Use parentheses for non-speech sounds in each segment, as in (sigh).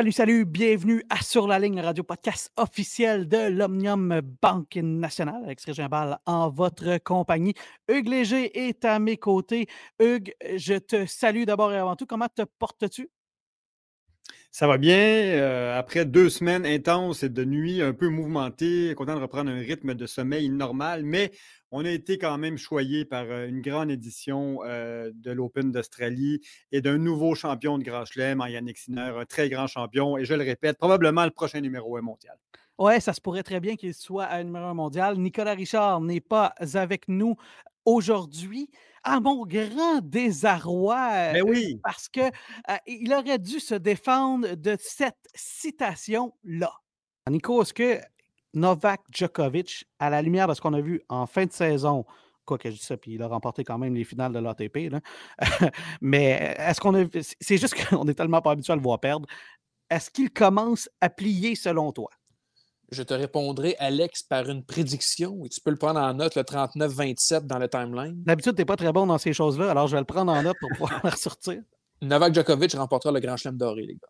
Salut, salut, bienvenue à Sur la ligne, radio podcast officiel de l'Omnium Banque Nationale avec Régin Ball en votre compagnie. Hugues Léger est à mes côtés. Hugues, je te salue d'abord et avant tout. Comment te portes-tu? Ça va bien. Euh, après deux semaines intenses et de nuits un peu mouvementées, content de reprendre un rythme de sommeil normal, mais on a été quand même choyé par euh, une grande édition euh, de l'Open d'Australie et d'un nouveau champion de Grand Chelem en Yannick Sinner, un très grand champion. Et je le répète, probablement le prochain numéro 1 mondial. Oui, ça se pourrait très bien qu'il soit un numéro 1 mondial. Nicolas Richard n'est pas avec nous aujourd'hui à mon grand désarroi. Mais ben oui. Parce qu'il aurait dû se défendre de cette citation-là. Nico, est-ce que Novak Djokovic, à la lumière de ce qu'on a vu en fin de saison, quoi que je dis ça, puis il a remporté quand même les finales de l'ATP, (laughs) mais est-ce qu'on a. C'est juste (laughs) qu'on est tellement pas habitué à le voir perdre. Est-ce qu'il commence à plier selon toi? Je te répondrai, Alex, par une prédiction, et tu peux le prendre en note, le 39-27 dans le timeline. D'habitude, tu n'es pas très bon dans ces choses-là, alors je vais le prendre en note pour pouvoir (laughs) le ressortir. Novak Djokovic remportera le Grand Chelem doré, les gars.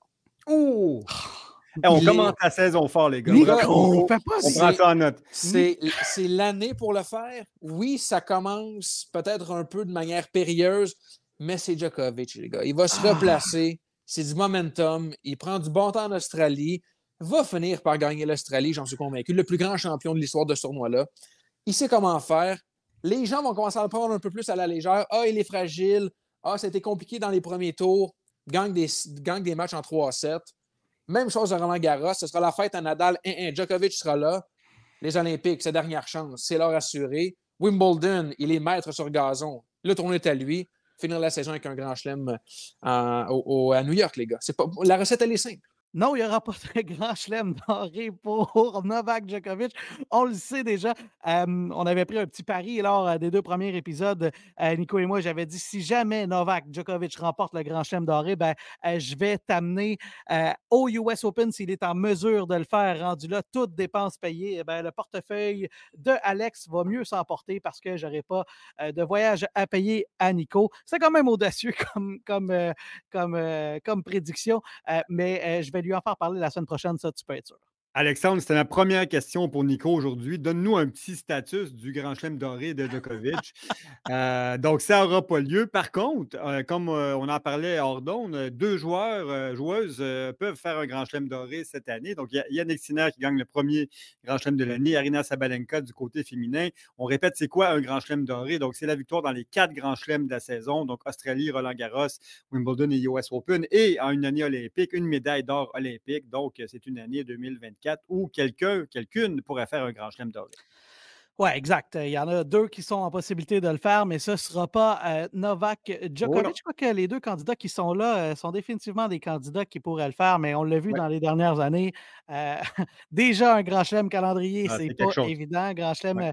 Oh! on commence la saison fort, les gars. on, fait pas on prend ça en note. C'est l'année pour le faire. Oui, ça commence peut-être un peu de manière périlleuse, mais c'est Djokovic, les gars. Il va se ah. replacer. C'est du momentum. Il prend du bon temps en Australie. Va finir par gagner l'Australie, j'en suis convaincu. Le plus grand champion de l'histoire de ce tournoi-là. Il sait comment faire. Les gens vont commencer à le prendre un peu plus à la légère. Ah, il est fragile. Ah, c'était compliqué dans les premiers tours. Gagne des, gagne des matchs en 3-7. Même chose à Roland Garros. Ce sera la fête à Nadal. Djokovic sera là. Les Olympiques, sa dernière chance. C'est leur assuré. Wimbledon, il est maître sur gazon. Le tournoi est à lui. Finir la saison avec un grand chelem euh, à, New York, les gars. Pas, la recette, elle est simple. Non, il n'y aura pas de grand chelem doré pour Novak Djokovic. On le sait déjà. on avait pris un petit pari lors euh, des deux premiers épisodes. Euh, Nico et moi, j'avais dit si jamais Novak Djokovic remporte le grand chelem doré, ben, euh, je vais t'amener au US Open s'il est en mesure de le faire. Rendu là, toutes dépenses payées. Eh ben, le portefeuille de Alex va mieux s'emporter parce que je n'aurai pas de voyage à payer à Nico. C'est quand même audacieux comme, comme, prédiction, mais je vais lui en faire parler la semaine prochaine, ça, tu peux être sûr. Alexandre, c'était ma première question pour Nico aujourd'hui. Donne-nous un petit status du Grand Chelem doré de Djokovic. Euh, donc, ça n'aura pas lieu. Par contre, euh, comme euh, on en parlait hors d'onde, deux joueurs, joueuses peuvent faire un Grand Chelem doré cette année. Donc, il y a Yannick Sinner qui gagne le premier Grand Chelem de l'année, Arina Sabalenka du côté féminin. On répète, c'est quoi un Grand Chelem doré? Donc, c'est la victoire dans les quatre Grands Chelems de la saison. Donc, Australie, Roland Garros, Wimbledon et US Open. Et en une année olympique, une médaille d'or olympique. Donc, c'est une année 2024 où quelqu'un, quelqu'une pourrait faire un grand chelem doré. Oui, exact. Il y en a deux qui sont en possibilité de le faire, mais ce ne sera pas euh, Novak Djokovic. Je crois que les deux candidats qui sont là euh, sont définitivement des candidats qui pourraient le faire, mais on l'a vu dans les dernières années. Euh, (laughs) déjà, un grand chelem calendrier, ah, c'est pas évident. Grand chelem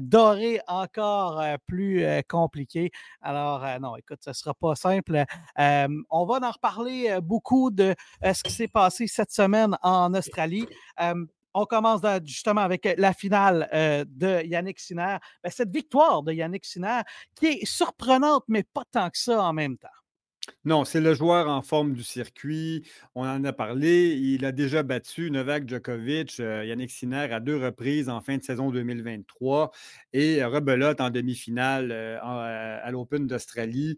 doré, encore plus compliqué. Alors, non, écoute, ce ne sera pas simple. on va en reparler beaucoup de ce qui s'est passé cette semaine en Australie. On commence justement avec la finale euh, de Yannick Sinner. Ben, cette victoire de Yannick Sinner qui est surprenante, mais pas tant que ça en même temps. Non, c'est le joueur en forme du circuit. On en a parlé. Il a déjà battu Novak Djokovic, euh, Yannick Sinner à deux reprises en fin de saison 2023 et rebelote en demi-finale euh, euh, à l'Open d'Australie.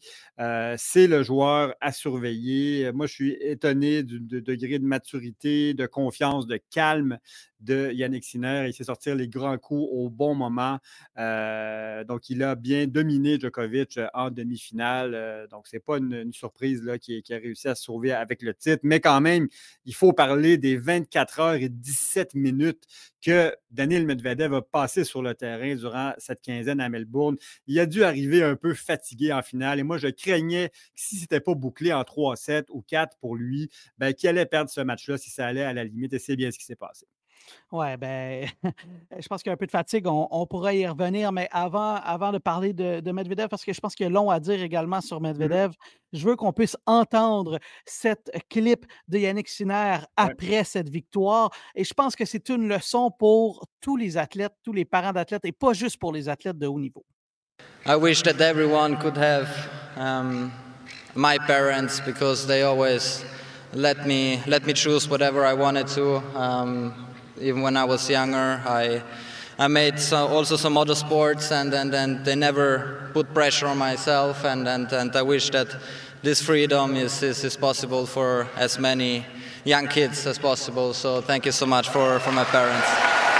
c'est le joueur à surveiller. Moi, je suis étonné du, degré de maturité, de confiance, de calme de Yannick Sinner. Il sait sortir les grands coups au bon moment. donc, il a bien dominé Djokovic en demi-finale. donc, ce n'est pas une surprise là, qui, a réussi à se sauver avec le titre. Mais quand même, il faut parler des 24 heures et 17 minutes que Daniel Medvedev a passé sur le terrain durant cette quinzaine à Melbourne. Il a dû arriver un peu fatigué en finale. Et moi, je craignais que si ce n'était pas bouclé en 3-7 ou 4 pour lui, ben, qu'il allait perdre ce match-là si ça allait à la limite. Et c'est bien ce qui s'est passé. Oui, ben, (laughs) je pense qu'il y a un peu de fatigue. On, pourra y revenir, mais avant, avant de parler de, Medvedev, parce que je pense qu'il y a long à dire également sur mmh Medvedev, je veux qu'on puisse entendre cette clip de Yannick Sinner après cette victoire. Et je pense que c'est une leçon pour tous les athlètes, tous les parents d'athlètes, et pas juste pour les athlètes de haut niveau. I wish that everyone could have um, my parents because they always let me let me choose whatever I wanted to. Um, even when I was younger. I I made so, also some other sports, and, and, and they never put pressure on myself. And, and, and I wish that this freedom is, is, is possible for as many young kids as possible. So thank you so much for, for my parents.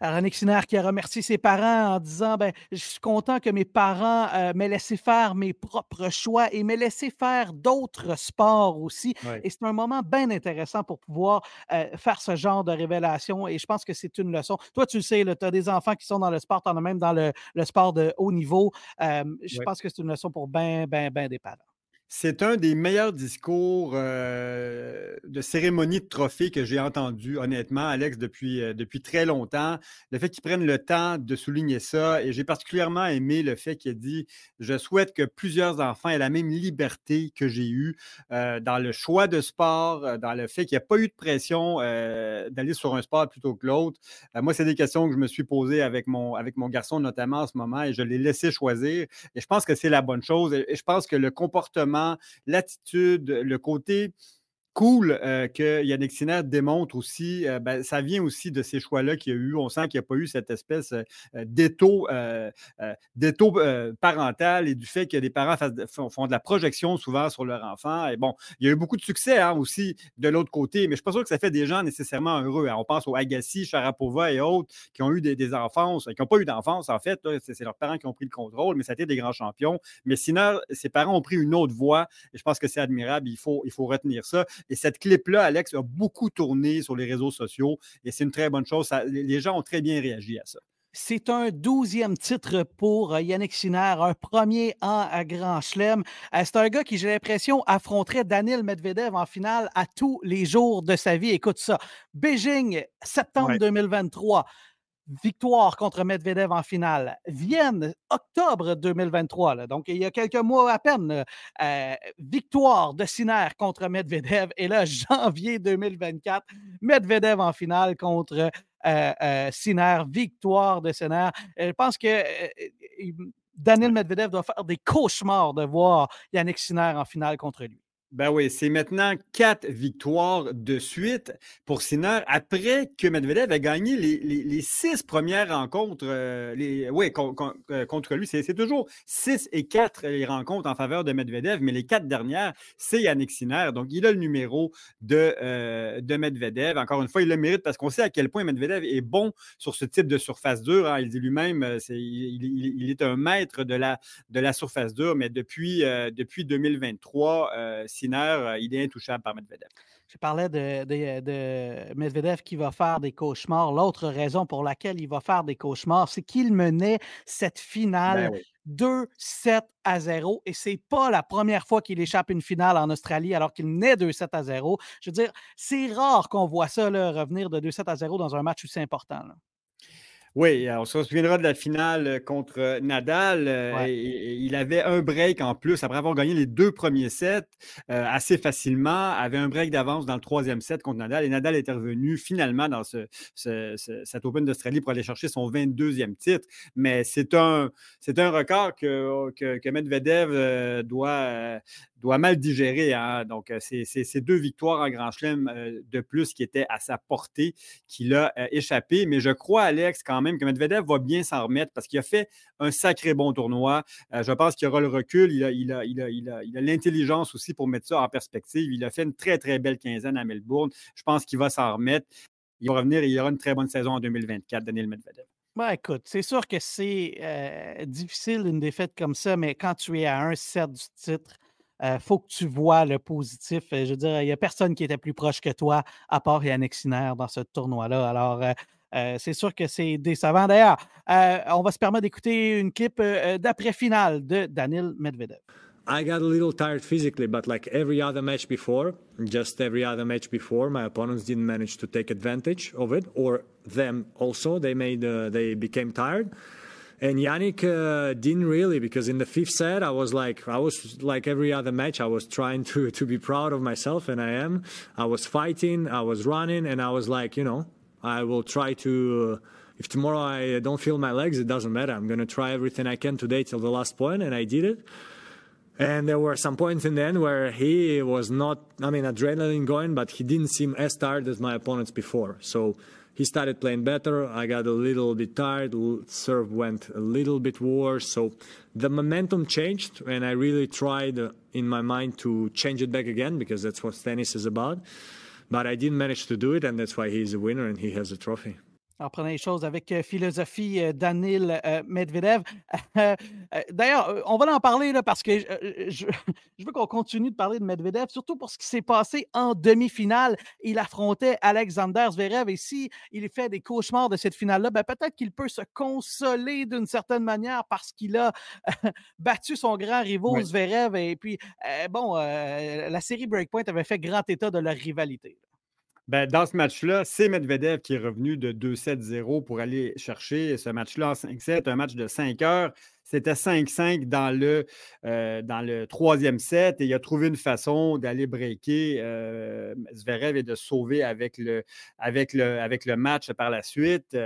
René Sinner qui a remercié ses parents en disant ben, Je suis content que mes parents euh, m'aient laissé faire mes propres choix et m'aient laissé faire d'autres sports aussi. Et c'est un moment bien intéressant pour pouvoir euh, faire ce genre de révélation. Et je pense que c'est une leçon. Toi, tu le sais, tu as des enfants qui sont dans le sport, tu en as même dans le, sport de haut niveau. Euh, je pense que c'est une leçon pour bien, bien, bien des parents. C'est un des meilleurs discours euh, de cérémonie de trophée que j'ai entendu, honnêtement, Alex, depuis, euh, depuis très longtemps. Le fait qu'il prenne le temps de souligner ça, et j'ai particulièrement aimé le fait qu'il a dit Je souhaite que plusieurs enfants aient la même liberté que j'ai eue euh, dans le choix de sport, dans le fait qu'il n'y a pas eu de pression d'aller sur un sport plutôt que l'autre. moi, c'est des questions que je me suis posées avec mon, avec mon garçon, notamment en ce moment, et je l'ai laissé choisir. Et je pense que c'est la bonne chose. et je pense que le comportement l'attitude, le côté cool euh, que Yannick Sinner démontre aussi, euh, ben, ça vient aussi de ces choix-là qu'il y a eu. On sent qu'il n'y a pas eu cette espèce euh, d'étau, parental et du fait que les parents font, de la projection souvent sur leur enfant. Et bon, il y a eu beaucoup de succès hein, aussi de l'autre côté, mais je ne suis pas sûr que ça fait des gens nécessairement heureux. On pense aux Agassi, Sharapova et autres qui ont eu des, enfances, qui n'ont pas eu d'enfance en fait. C'est leurs parents qui ont pris le contrôle, mais ça a été des grands champions. Mais Sinner, ses parents ont pris une autre voie et je pense que c'est admirable. Il faut, il faut retenir ça. Et cette clip-là, Alex, a beaucoup tourné sur les réseaux sociaux et c'est une très bonne chose. les gens ont très bien réagi à ça. C'est un douzième titre pour euh, Yannick Sinner, un premier en Grand Chelem. Euh, c'est un gars qui, j'ai l'impression, affronterait Daniel Medvedev en finale à tous les jours de sa vie. Écoute ça. Beijing, septembre 2023 victoire contre Medvedev en finale. Vienne, octobre 2023, donc il y a quelques mois à peine, euh, victoire de Sinner contre Medvedev. Et là, (laughs) janvier 2024, Medvedev en finale contre euh, euh, Sinner, victoire de Sinner. Je pense que Daniel Medvedev doit faire des cauchemars de voir Yannick Sinner en finale contre lui. Ben oui, c'est maintenant quatre victoires de suite pour Sinner après que Medvedev a gagné les, six premières rencontres euh, les, oui, euh, contre lui. C'est toujours six et quatre les rencontres en faveur de Medvedev, mais les quatre dernières, c'est Yannick Sinner. Donc, il a le numéro de, euh, de Medvedev. Encore une fois, il le mérite parce qu'on sait à quel point Medvedev est bon sur ce type de surface dure. Hein. Il dit lui-même, il, il, est un maître de la, de la surface dure, mais depuis, depuis 2023, euh, il est intouchable par Medvedev. Je parlais de, de, Medvedev qui va faire des cauchemars. L'autre raison pour laquelle il va faire des cauchemars, c'est qu'il menait cette finale 2-7 ben à 0. Et c'est pas la première fois qu'il échappe une finale en Australie alors qu'il naît 2-7 à 0. Je veux dire, c'est rare qu'on voit ça revenir de 2-7 à 0 dans un match aussi important. Oui, on se souviendra de la finale euh, contre euh, Nadal. Euh, il avait un break en plus après avoir gagné les deux premiers sets assez facilement. Avait un break d'avance dans le troisième set contre Nadal. Et Nadal est revenu finalement dans ce, cet Open d'Australie pour aller chercher son 22e titre. Mais c'est un, c'est un record que, que, Medvedev doit, doit mal digérer. Hein. Donc, c'est ces deux victoires en Grand Chelem de plus qui étaient à sa portée qu'il a échappé. Mais je crois, Alex, quand même, que Medvedev va bien s'en remettre parce qu'il a fait un sacré bon tournoi. je pense qu'il aura le recul. Il a l'intelligence il a, l'intelligence aussi pour mettre ça en perspective. Il a fait une très, très belle quinzaine à Melbourne. Je pense qu'il va s'en remettre. Il va revenir et il aura une très bonne saison en 2024, Daniel Medvedev. Ben, écoute, c'est sûr que c'est euh, difficile une défaite comme ça, mais quand tu es à un set du titre, il euh, faut que tu vois le positif. Euh, je veux dire, il n'y a personne qui était plus proche que toi, à part Yannick Sinner, dans ce tournoi-là. Alors, c'est sûr que c'est décevant. D'ailleurs, on va se permettre d'écouter une clip d'après-finale de Daniel Medvedev. I got a little tired physically, but like every other match before, just every other match before, my opponents didn't manage to take advantage of it, or them also. They made uh, they became tired. And Yannick uh, didn't really because in the fifth set I was like I was like every other match I was trying (laughs) to to be proud of myself and I am. I was fighting, I was running, and I was like you know I will try to. Uh, if tomorrow I don't feel my legs, it doesn't matter. I'm gonna try everything I can today till the last point, and I did it. And there were some points in the end where he was not, I mean, adrenaline going, but he didn't seem as tired as my opponents before. So he started playing better. I got a little bit tired. Serve went a little bit worse. So the momentum changed, and I really tried uh, in my mind to change it back again because that's what tennis is about. But I didn't manage to do it, and that's why he's a winner and he has a trophy. En prenant les choses avec euh, philosophie, euh, Danil euh, Medvedev. (laughs) D'ailleurs, on va en parler là, parce que (laughs) je, veux qu'on continue de parler de Medvedev, surtout pour ce qui s'est passé en demi-finale. Il affrontait Alexander Zverev et si il fait des cauchemars de cette finale-là, ben, peut-être qu'il peut se consoler d'une certaine manière parce qu'il a (laughs) battu son grand rivaux Zverev. Et puis, bon, la série Breakpoint avait fait grand état de leur rivalité. Ben, dans ce match-là, c'est Medvedev qui est revenu de 2-7-0 pour aller chercher ce match-là en 5-7, un match de 5 heures. C'était 5-5 dans, le, euh, dans le troisième set et il a trouvé une façon d'aller breaker euh, Zverev et de sauver avec le, avec, le, avec le match par la suite.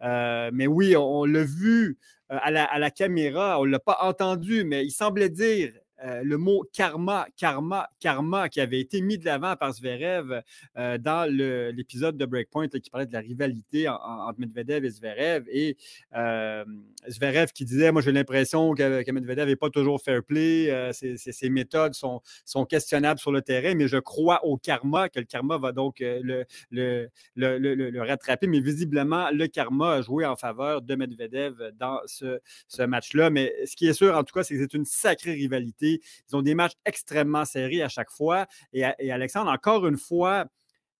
Euh, mais oui, on, l'a vu à la, à la, caméra, on ne l'a pas entendu, mais il semblait dire euh, le mot karma, karma, karma qui avait été mis de l'avant par Zverev euh, dans l'épisode de Breakpoint qui parlait de la rivalité entre Medvedev et Zverev. Et euh, Zverev qui disait Moi, j'ai l'impression que, Medvedev n'est pas toujours fair play, ses, méthodes sont, sont, questionnables sur le terrain, mais je crois au karma, que le karma va donc le, le, le, rattraper. Mais visiblement, le karma a joué en faveur de Medvedev dans ce, ce match-là. Mais ce qui est sûr, en tout cas, c'est que c'est une sacrée rivalité ils ont des matchs extrêmement serrés à chaque fois. Et, Alexandre, encore une fois,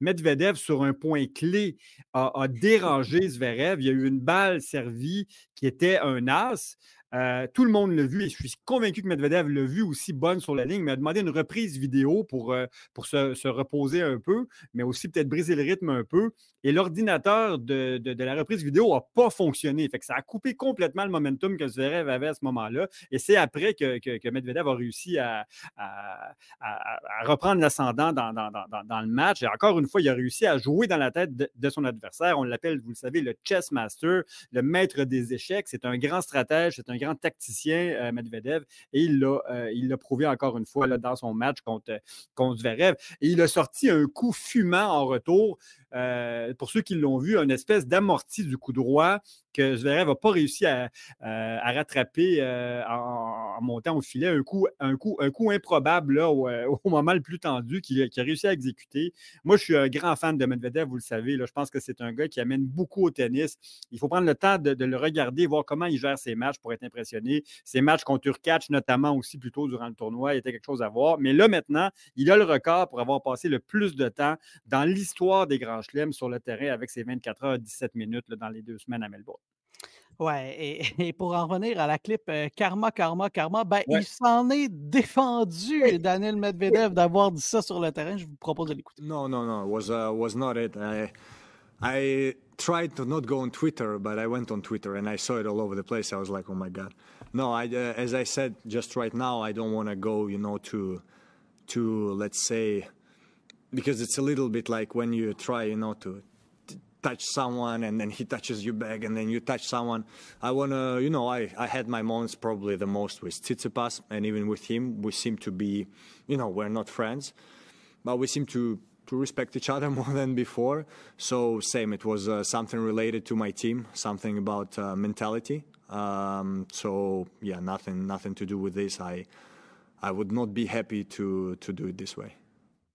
Medvedev, sur un point clé, a, dérangé Zverev. Il y a eu une balle servie qui était un as. Euh, tout le monde l'a vu et je suis convaincu que Medvedev l'a vu aussi bonne sur la ligne, Il m'a demandé une reprise vidéo pour, euh, pour se, reposer un peu, mais aussi peut-être briser le rythme un peu. Et l'ordinateur de, la reprise vidéo n'a pas fonctionné. Fait que ça a coupé complètement le momentum que Zverev avait à ce moment-là. Et c'est après que, Medvedev a réussi à, reprendre l'ascendant dans, le match. Et encore une fois, il a réussi à jouer dans la tête de, de son adversaire. On l'appelle, vous le savez, le chess master, le maître des échecs. C'est un grand stratège, c'est un grand tacticien, euh, Medvedev, et il l'a, euh, il prouvé encore une fois là, dans son match contre, contre Zverev. Il a sorti un coup fumant en retour. Euh, pour ceux qui l'ont vu, une espèce d'amorti du coup droit que Zverev n'a pas réussi à, euh, rattraper euh, en, montant au filet. Un coup, improbable (laughs) au, moment le plus tendu qu'il a réussi à exécuter. Moi, je suis un grand fan de Medvedev, vous le savez. Je pense que c'est un gars qui amène beaucoup au tennis. Il faut prendre le temps de, le regarder, voir comment il gère ses matchs pour être impressionné. Ses matchs contre Urkach, notamment aussi plus tôt durant le tournoi, il était quelque chose à voir. Mais là, maintenant, il a le record pour avoir passé le plus de temps dans l'histoire des grands sur le terrain avec ses 24 heures 17 minutes dans les deux semaines à Melbourne. Ouais, (laughs) et, pour en revenir à la clip euh, Karma, Karma, Karma, ben, il s'en est défendu, Daniel Medvedev, d'avoir dit ça sur le terrain. Je vous propose de l'écouter. Non, non, non, was uh, was not it. I, I tried to not go on Twitter, but I went on Twitter and I saw it all over the place. I was like, oh my god. No, I, uh, as I said just right now, I don't want to go, you know, to to let's say because it's a little bit like when you try, you know, to touch someone and then he touches you back and then you touch someone. I want to, you know, I, I had my moments probably the most with Tsitsipas and even with him. We seem to be, you know, we're not friends, but we seem to, to respect each other (laughs) more than before. So same, it was uh, something related to my team, something about uh, mentality. Um, so yeah, nothing, nothing to do with this. I, I would not be happy to, to do it this way.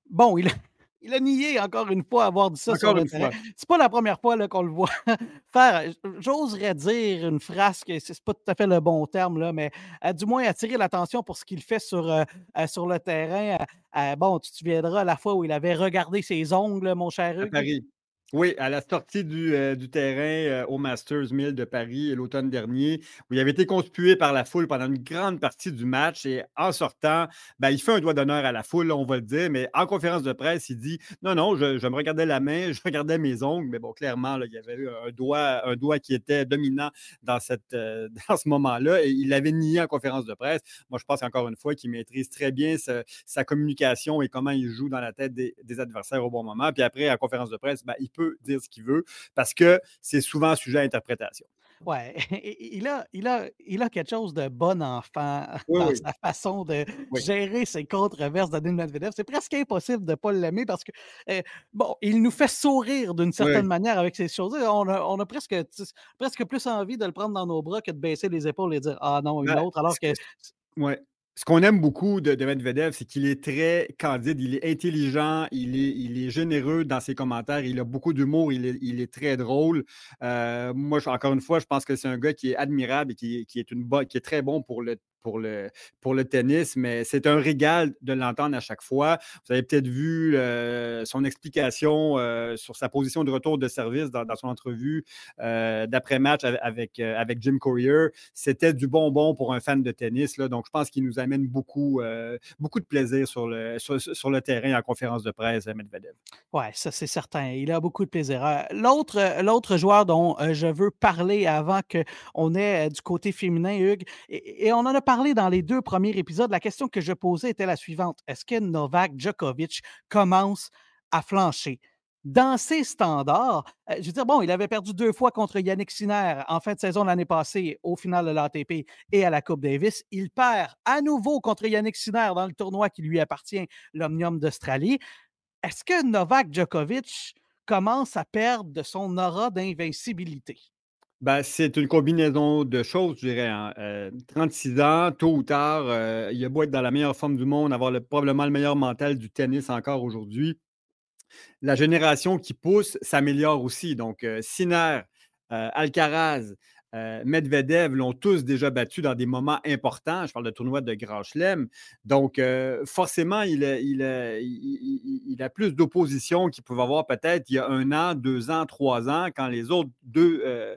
Bon, il, (laughs) Il a nié encore une fois avoir dit ça encore sur le terrain. C'est pas la première fois qu'on le voit (laughs) faire. J'oserais dire une phrase que c'est pas tout à fait le bon terme, là, mais euh, du moins attirer l'attention pour ce qu'il fait sur, euh, euh, sur le terrain. Euh, euh, bon, tu te souviendras la fois où il avait regardé ses ongles, mon cher À Hugues. Paris. Oui, à la sortie du, euh, terrain euh, au Masters 1000 de Paris l'automne dernier, où il avait été conspué par la foule pendant une grande partie du match. Et en sortant, ben, il fait un doigt d'honneur à la foule, on va le dire, mais en conférence de presse, il dit Non, non, je, me regardais la main, (laughs) je regardais mes ongles, mais bon, clairement, là, il y avait eu un doigt, un doigt qui était dominant dans, cette, euh, (laughs) dans ce moment-là, et il l'avait nié en conférence de presse. Moi, je pense encore une fois qu'il maîtrise très bien sa, communication et comment il joue dans la tête des, des adversaires au bon moment. Puis après, en conférence de presse, ben, il peut dire ce qu'il veut parce que c'est souvent sujet à interprétation. Ouais, (laughs) il a, il, a, il a quelque chose de bon enfant (laughs) Oui, dans oui. sa façon de Oui. gérer ses controverses de Medvedev. C'est presque impossible de ne pas l'aimer parce que, euh, bon, il nous fait sourire d'une certaine Oui. manière avec ces choses. On a, on a presque, presque plus envie de le prendre dans nos bras que de baisser les épaules et dire Ah non, une Ben, autre, alors que. que- Ouais. Ce qu'on aime beaucoup de, de Medvedev, c'est qu'il est très candide, il est intelligent, il est, généreux dans ses commentaires, il a beaucoup d'humour, il est, très drôle. Euh, moi, encore une fois, je pense que c'est un gars qui est admirable et qui, est, qui est très bon pour le, pour le, pour le tennis, mais c'est un régal de l'entendre à chaque fois. Vous avez peut-être vu euh, son explication euh, sur sa position de retour de service dans, son entrevue euh, d'après-match avec, avec, Jim Courier. C'était du bonbon pour un fan de tennis. Là, donc, je pense qu'il nous amène beaucoup, beaucoup de plaisir sur le, sur, le terrain en conférence de presse, Medvedev. Ouais, ça c'est certain. Il a beaucoup de plaisir. L'autre, l'autre joueur dont je veux parler avant qu'on ait du côté féminin, Hugues, et, et on en a parlé dans les deux premiers épisodes, la question que je posais était la suivante. Est-ce que Novak Djokovic commence à flancher? Dans ses standards, euh, je veux dire, bon, il avait perdu deux fois contre Yannick Sinner en fin de saison l'année passée au final de l'ATP et à la Coupe Davis. Il perd à nouveau contre Yannick Sinner dans le tournoi qui lui appartient, l'Omnium d'Australie. Est-ce que Novak Djokovic commence à perdre de son aura d'invincibilité? Ben, c'est une combinaison de choses, je dirais. hein. Euh, 36 ans, tôt ou tard, euh, il a beau être dans la meilleure forme du monde, avoir le- probablement le meilleur mental du tennis encore aujourd'hui. La génération qui pousse s'améliore aussi. Donc, euh, Sinner, euh, Alcaraz, euh, Medvedev l'ont tous déjà battu dans des moments importants. Je parle de tournois de Grand Chelem. Donc, euh, forcément, il a, il a- il- il- il a plus d'opposition qu'il pouvait avoir peut-être il y a un an, deux ans, trois ans, quand les autres deux euh,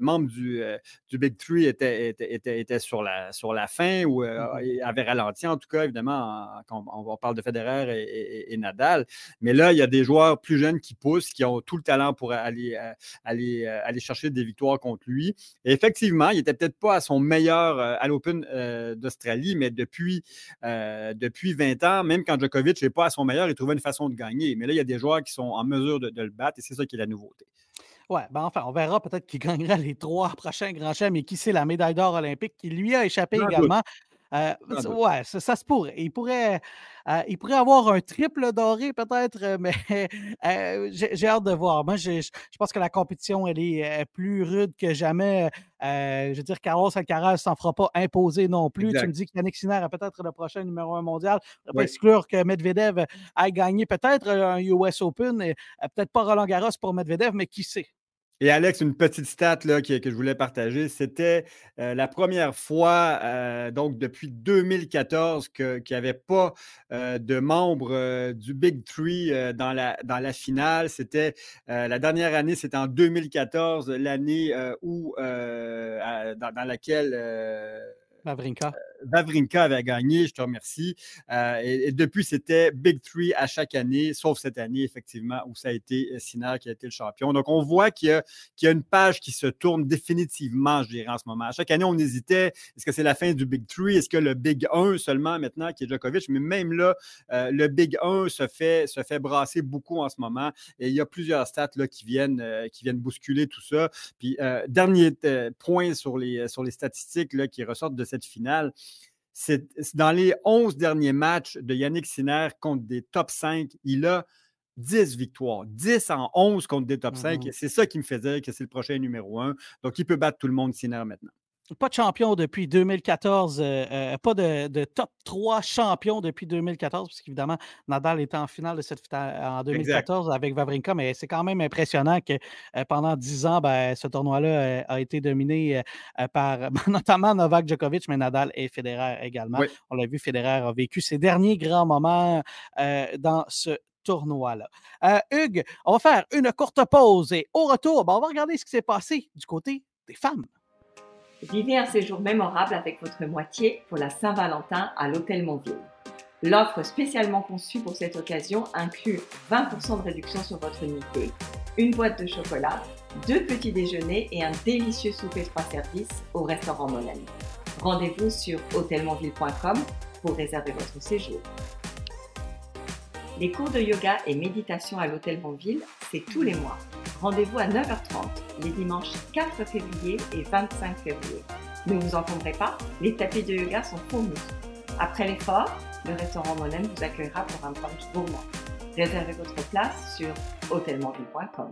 membres du, du Big Three étaient, étaient, étaient- étaient sur, la, sur la fin ou Mhm. avaient ralenti, en tout cas, évidemment, en- quand on, on parle de Federer et, et- et Nadal. Mais là, il y a des joueurs plus jeunes qui poussent, qui ont tout le talent pour aller, aller, aller chercher des victoires contre lui. Et effectivement, il n'était peut-être pas à son meilleur euh, à l'Open euh, d'Australie, mais depuis, euh, depuis 20 ans, même quand Djokovic n'est pas à son meilleur, il trouvait une façon de gagner. Mais là, il y a des joueurs qui sont en mesure de, de le battre et c'est ça qui est la nouveauté. Ouais, ben enfin, on verra peut-être qu'il gagnera les trois prochains grands chelems et qui sait la médaille d'or olympique qui lui a échappé également. Euh, doute. ouais, ça, ça se pourrait. Il pourrait, euh, il pourrait avoir un triple doré peut-être, euh, mais (laughs) euh, j'ai hâte de voir. Moi, je pense que la compétition, elle est plus rude que jamais. Je veux dire, Carlos Alcaraz ne s'en fera pas imposer non plus. Exact. Tu me dis que Yannick Sinner est peut-être le prochain numéro un mondial. On Oui. exclure que Medvedev aille gagner peut-être un US Open, et, peut-être pas Roland Garros pour Medvedev, mais qui sait? Et Alex, une petite stat là, que, je voulais partager, c'était euh, la première fois, euh, donc depuis 2014, que- qu'il n'y avait pas euh, de membres du Big Three dans, la, dans la finale. C'était la dernière année, c'était en 2014, l'année où, dans, dans laquelle Mavrinka. Vavrinka avait gagné, je te remercie. et, depuis, c'était Big Three à chaque année, sauf cette année, effectivement, où ça a été Sinner qui a été le champion. Donc, on voit qu'il y, a une page qui se tourne définitivement, je dirais, en ce moment. À chaque année, on hésitait. Est-ce que c'est la fin du Big Three? Est-ce que le Big 1 seulement maintenant qui est Djokovic? Mais même là, le Big 1 se fait, se fait brasser beaucoup en ce moment. Et il y a plusieurs stats qui, viennent, bousculer tout ça. Puis, dernier point sur les, statistiques qui ressortent de cette finale c'est dans les 11 derniers matchs de Yannick Sinner contre des top 5, il a 10 victoires, 10 en 11 contre des top 5. Mmh c'est ça qui me fait dire que c'est le prochain numéro 1. Donc, il peut battre tout le monde Sinner maintenant pas de champion depuis 2014, euh, euh, pas de, top 3 champion depuis 2014, parce qu'évidemment, Nadal était en finale de cette en 2014 avec Vavrinka, mais c'est quand même impressionnant que euh, pendant 10 ans, ben, ce tournoi-là a été dominé par (laughs) notamment Novak Djokovic, mais Nadal et Federer également. On l'a vu, Federer a vécu ses derniers grands moments dans ce tournoi-là. Hugues, on va faire une courte pause et au retour, ben, on va regarder ce qui s'est passé du côté des femmes. Vivez un séjour mémorable avec votre moitié pour la Saint-Valentin à l'Hôtel Montville. L'offre spécialement conçue pour cette occasion inclut 20% de réduction sur votre unité, une boîte de chocolat, deux petits déjeuners et un délicieux souper trois services au restaurant Molène. Rendez-vous sur hôtelmontville.com pour réserver votre séjour. Les cours de yoga et méditation à l'Hôtel Montville, c'est tous les mois. Rendez-vous à 9h30 les dimanches 4 février et 25 février. Ne vous encombrez pas, les tapis de yoga sont fournis. Après l'effort, le restaurant Monem vous accueillera pour un brunch gourmand. Réservez votre place sur hôtelmontville.com.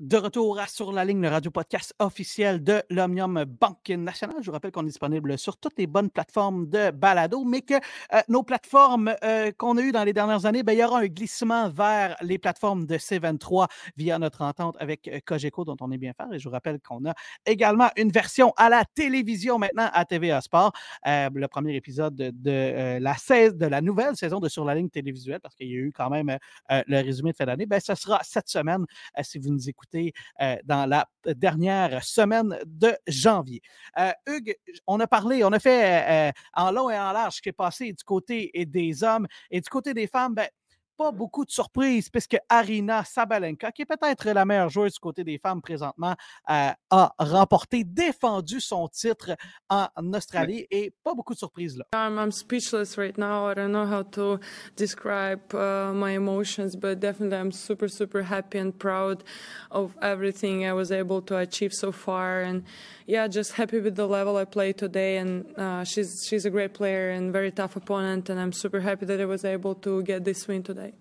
De retour sur la ligne, le radio-podcast officiel de l'Omnium Banque Nationale. Je vous rappelle qu'on est disponible sur toutes les bonnes plateformes de balado, mais que euh, nos plateformes euh, qu'on a eues dans les dernières années, ben, il y aura un glissement vers les plateformes de C23 via notre entente avec euh, Cogeco, dont on est bien faire. Et je vous rappelle qu'on a également une version à la télévision maintenant à TVA Sport. le premier épisode de, la de la nouvelle saison de Sur la ligne télévisuelle, parce qu'il y a eu quand même le résumé de fin d'année, ben, ce sera cette semaine si vous nous écoutez euh, dans la dernière semaine de janvier. Euh, Hugues, on a parlé, on a fait euh, en long et en large ce qui est passé du côté des hommes et du côté des femmes. Ben, pas beaucoup de surprises puisque Arina Sabalenka, qui est peut-être la meilleure joueuse du côté des femmes présentement, euh, a remporté, défendu son titre en Australie et pas beaucoup de surprises là. I'm, I'm speechless right now. I don't know how to describe uh, my emotions, but definitely I'm super, super happy and proud of everything I was able to achieve so far. And yeah, just happy with the level I played today. And uh, she's she's a great player and very tough opponent. And I'm super happy that I was able to get this win today.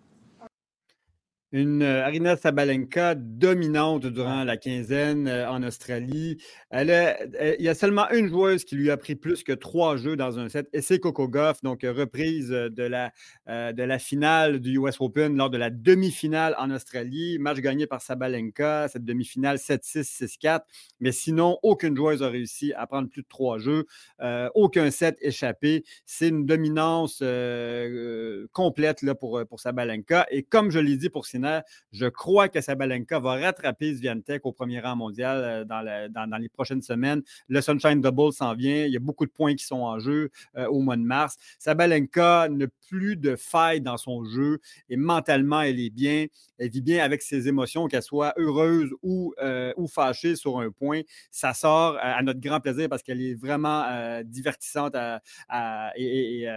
Une euh, Arina Sabalenka dominante durant la quinzaine euh, en Australie. Elle il y a seulement une joueuse qui lui a pris plus que trois jeux dans un set, et c'est Coco Goff, donc euh, reprise de la, de la finale du US Open lors de la demi-finale en Australie. Match gagné par Sabalenka, cette demi-finale 7-6, 6-4. Mais sinon, aucune joueuse n'a réussi à prendre plus de trois jeux, aucun set échappé. C'est une dominance complète là, pour, pour Sabalenka. Et comme je l'ai dit pour je crois que Sabalenka va rattraper Sviantec au premier rang mondial euh, dans, les prochaines semaines. Le Sunshine Double s'en vient. Il y a beaucoup de points qui sont en jeu euh, au mois de mars. Sabalenka n'a plus de faille dans son jeu et mentalement, elle est bien. Elle vit bien avec ses émotions, qu'elle soit heureuse ou, euh, fâchée sur un point. Ça sort à, notre grand plaisir parce qu'elle est vraiment divertissante et,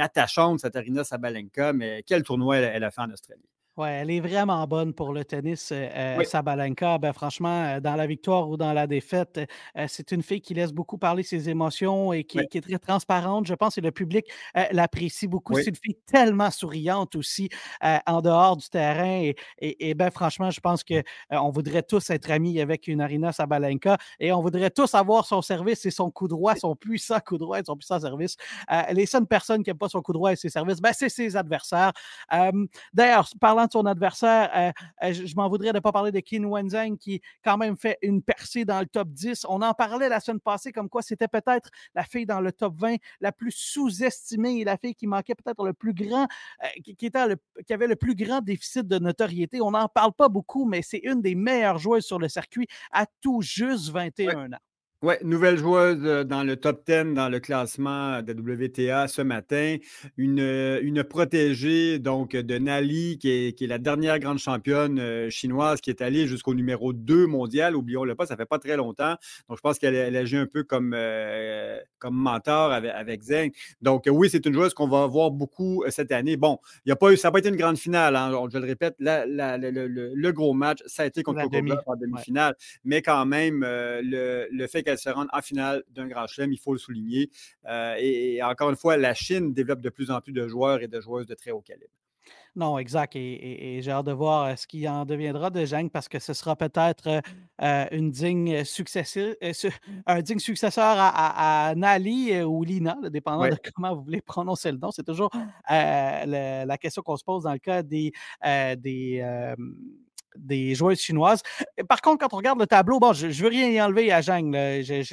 attachante, cette Arina Sabalenka. Mais quel tournoi elle a fait en Australie? Oui, elle est vraiment bonne pour le tennis, euh, euh, Sabalenka. Ben, franchement, euh, dans la victoire ou dans la défaite, c'est une fille qui laisse beaucoup parler ses émotions et qui, est très transparente. Je pense que le public l'apprécie beaucoup. C'est une fille tellement souriante aussi en dehors du terrain. Et, ben, franchement, je pense qu'on voudrait tous être amis avec une Arina Sabalenka et on voudrait tous avoir son service et son coup droit, son puissant coup droit et son puissant service. les seules personnes qui n'aiment pas son coup droit et ses services, ben, c'est ses adversaires. D'ailleurs, parlant de son adversaire, euh, euh, je, m'en voudrais de ne pas parler de Qin Wenzheng qui quand même fait une percée dans le top 10. On en parlait la semaine passée comme quoi c'était peut-être la fille dans le top 20 la plus sous-estimée et la fille qui manquait peut-être le plus grand, euh, qui, était qui avait le plus grand déficit de notoriété. On n'en parle pas beaucoup, mais c'est une des meilleures joueuses sur le circuit à tout juste 21 ans. Oui, nouvelle joueuse euh, dans le top 10 dans le classement de WTA ce matin. Une, euh, une protégée donc de Nali, qui est, qui est la dernière grande championne euh, chinoise qui est allée jusqu'au numéro 2 mondial. Oublions-le pas, ça fait pas très longtemps. Donc, je pense qu'elle elle agit un peu comme, comme mentor avec, avec Zeng. Donc, oui, c'est une joueuse qu'on va voir beaucoup cette année. Bon, il y a pas eu, ça n'a pas été une grande finale. Hein, je le répète, le, gros match, ça a été contre le demi. en demi-finale. Mais quand même, le, le fait qu'elle se rendre en finale d'un grand chelem, il faut le souligner. Euh, et, encore une fois, la Chine développe de plus en plus de joueurs et de joueuses de très haut calibre. Non, exact. Et, j'ai hâte de voir euh, ce qui en deviendra de Zhang parce que ce sera peut-être euh, une digne successeur, un digne successeur à, Nali ou Lina, dépendant de comment vous voulez prononcer le nom. C'est toujours la, question qu'on se pose dans le cas des, des des joueuses chinoises. Par contre, quand on regarde le tableau, bon, je ne veux rien y enlever à Zhang.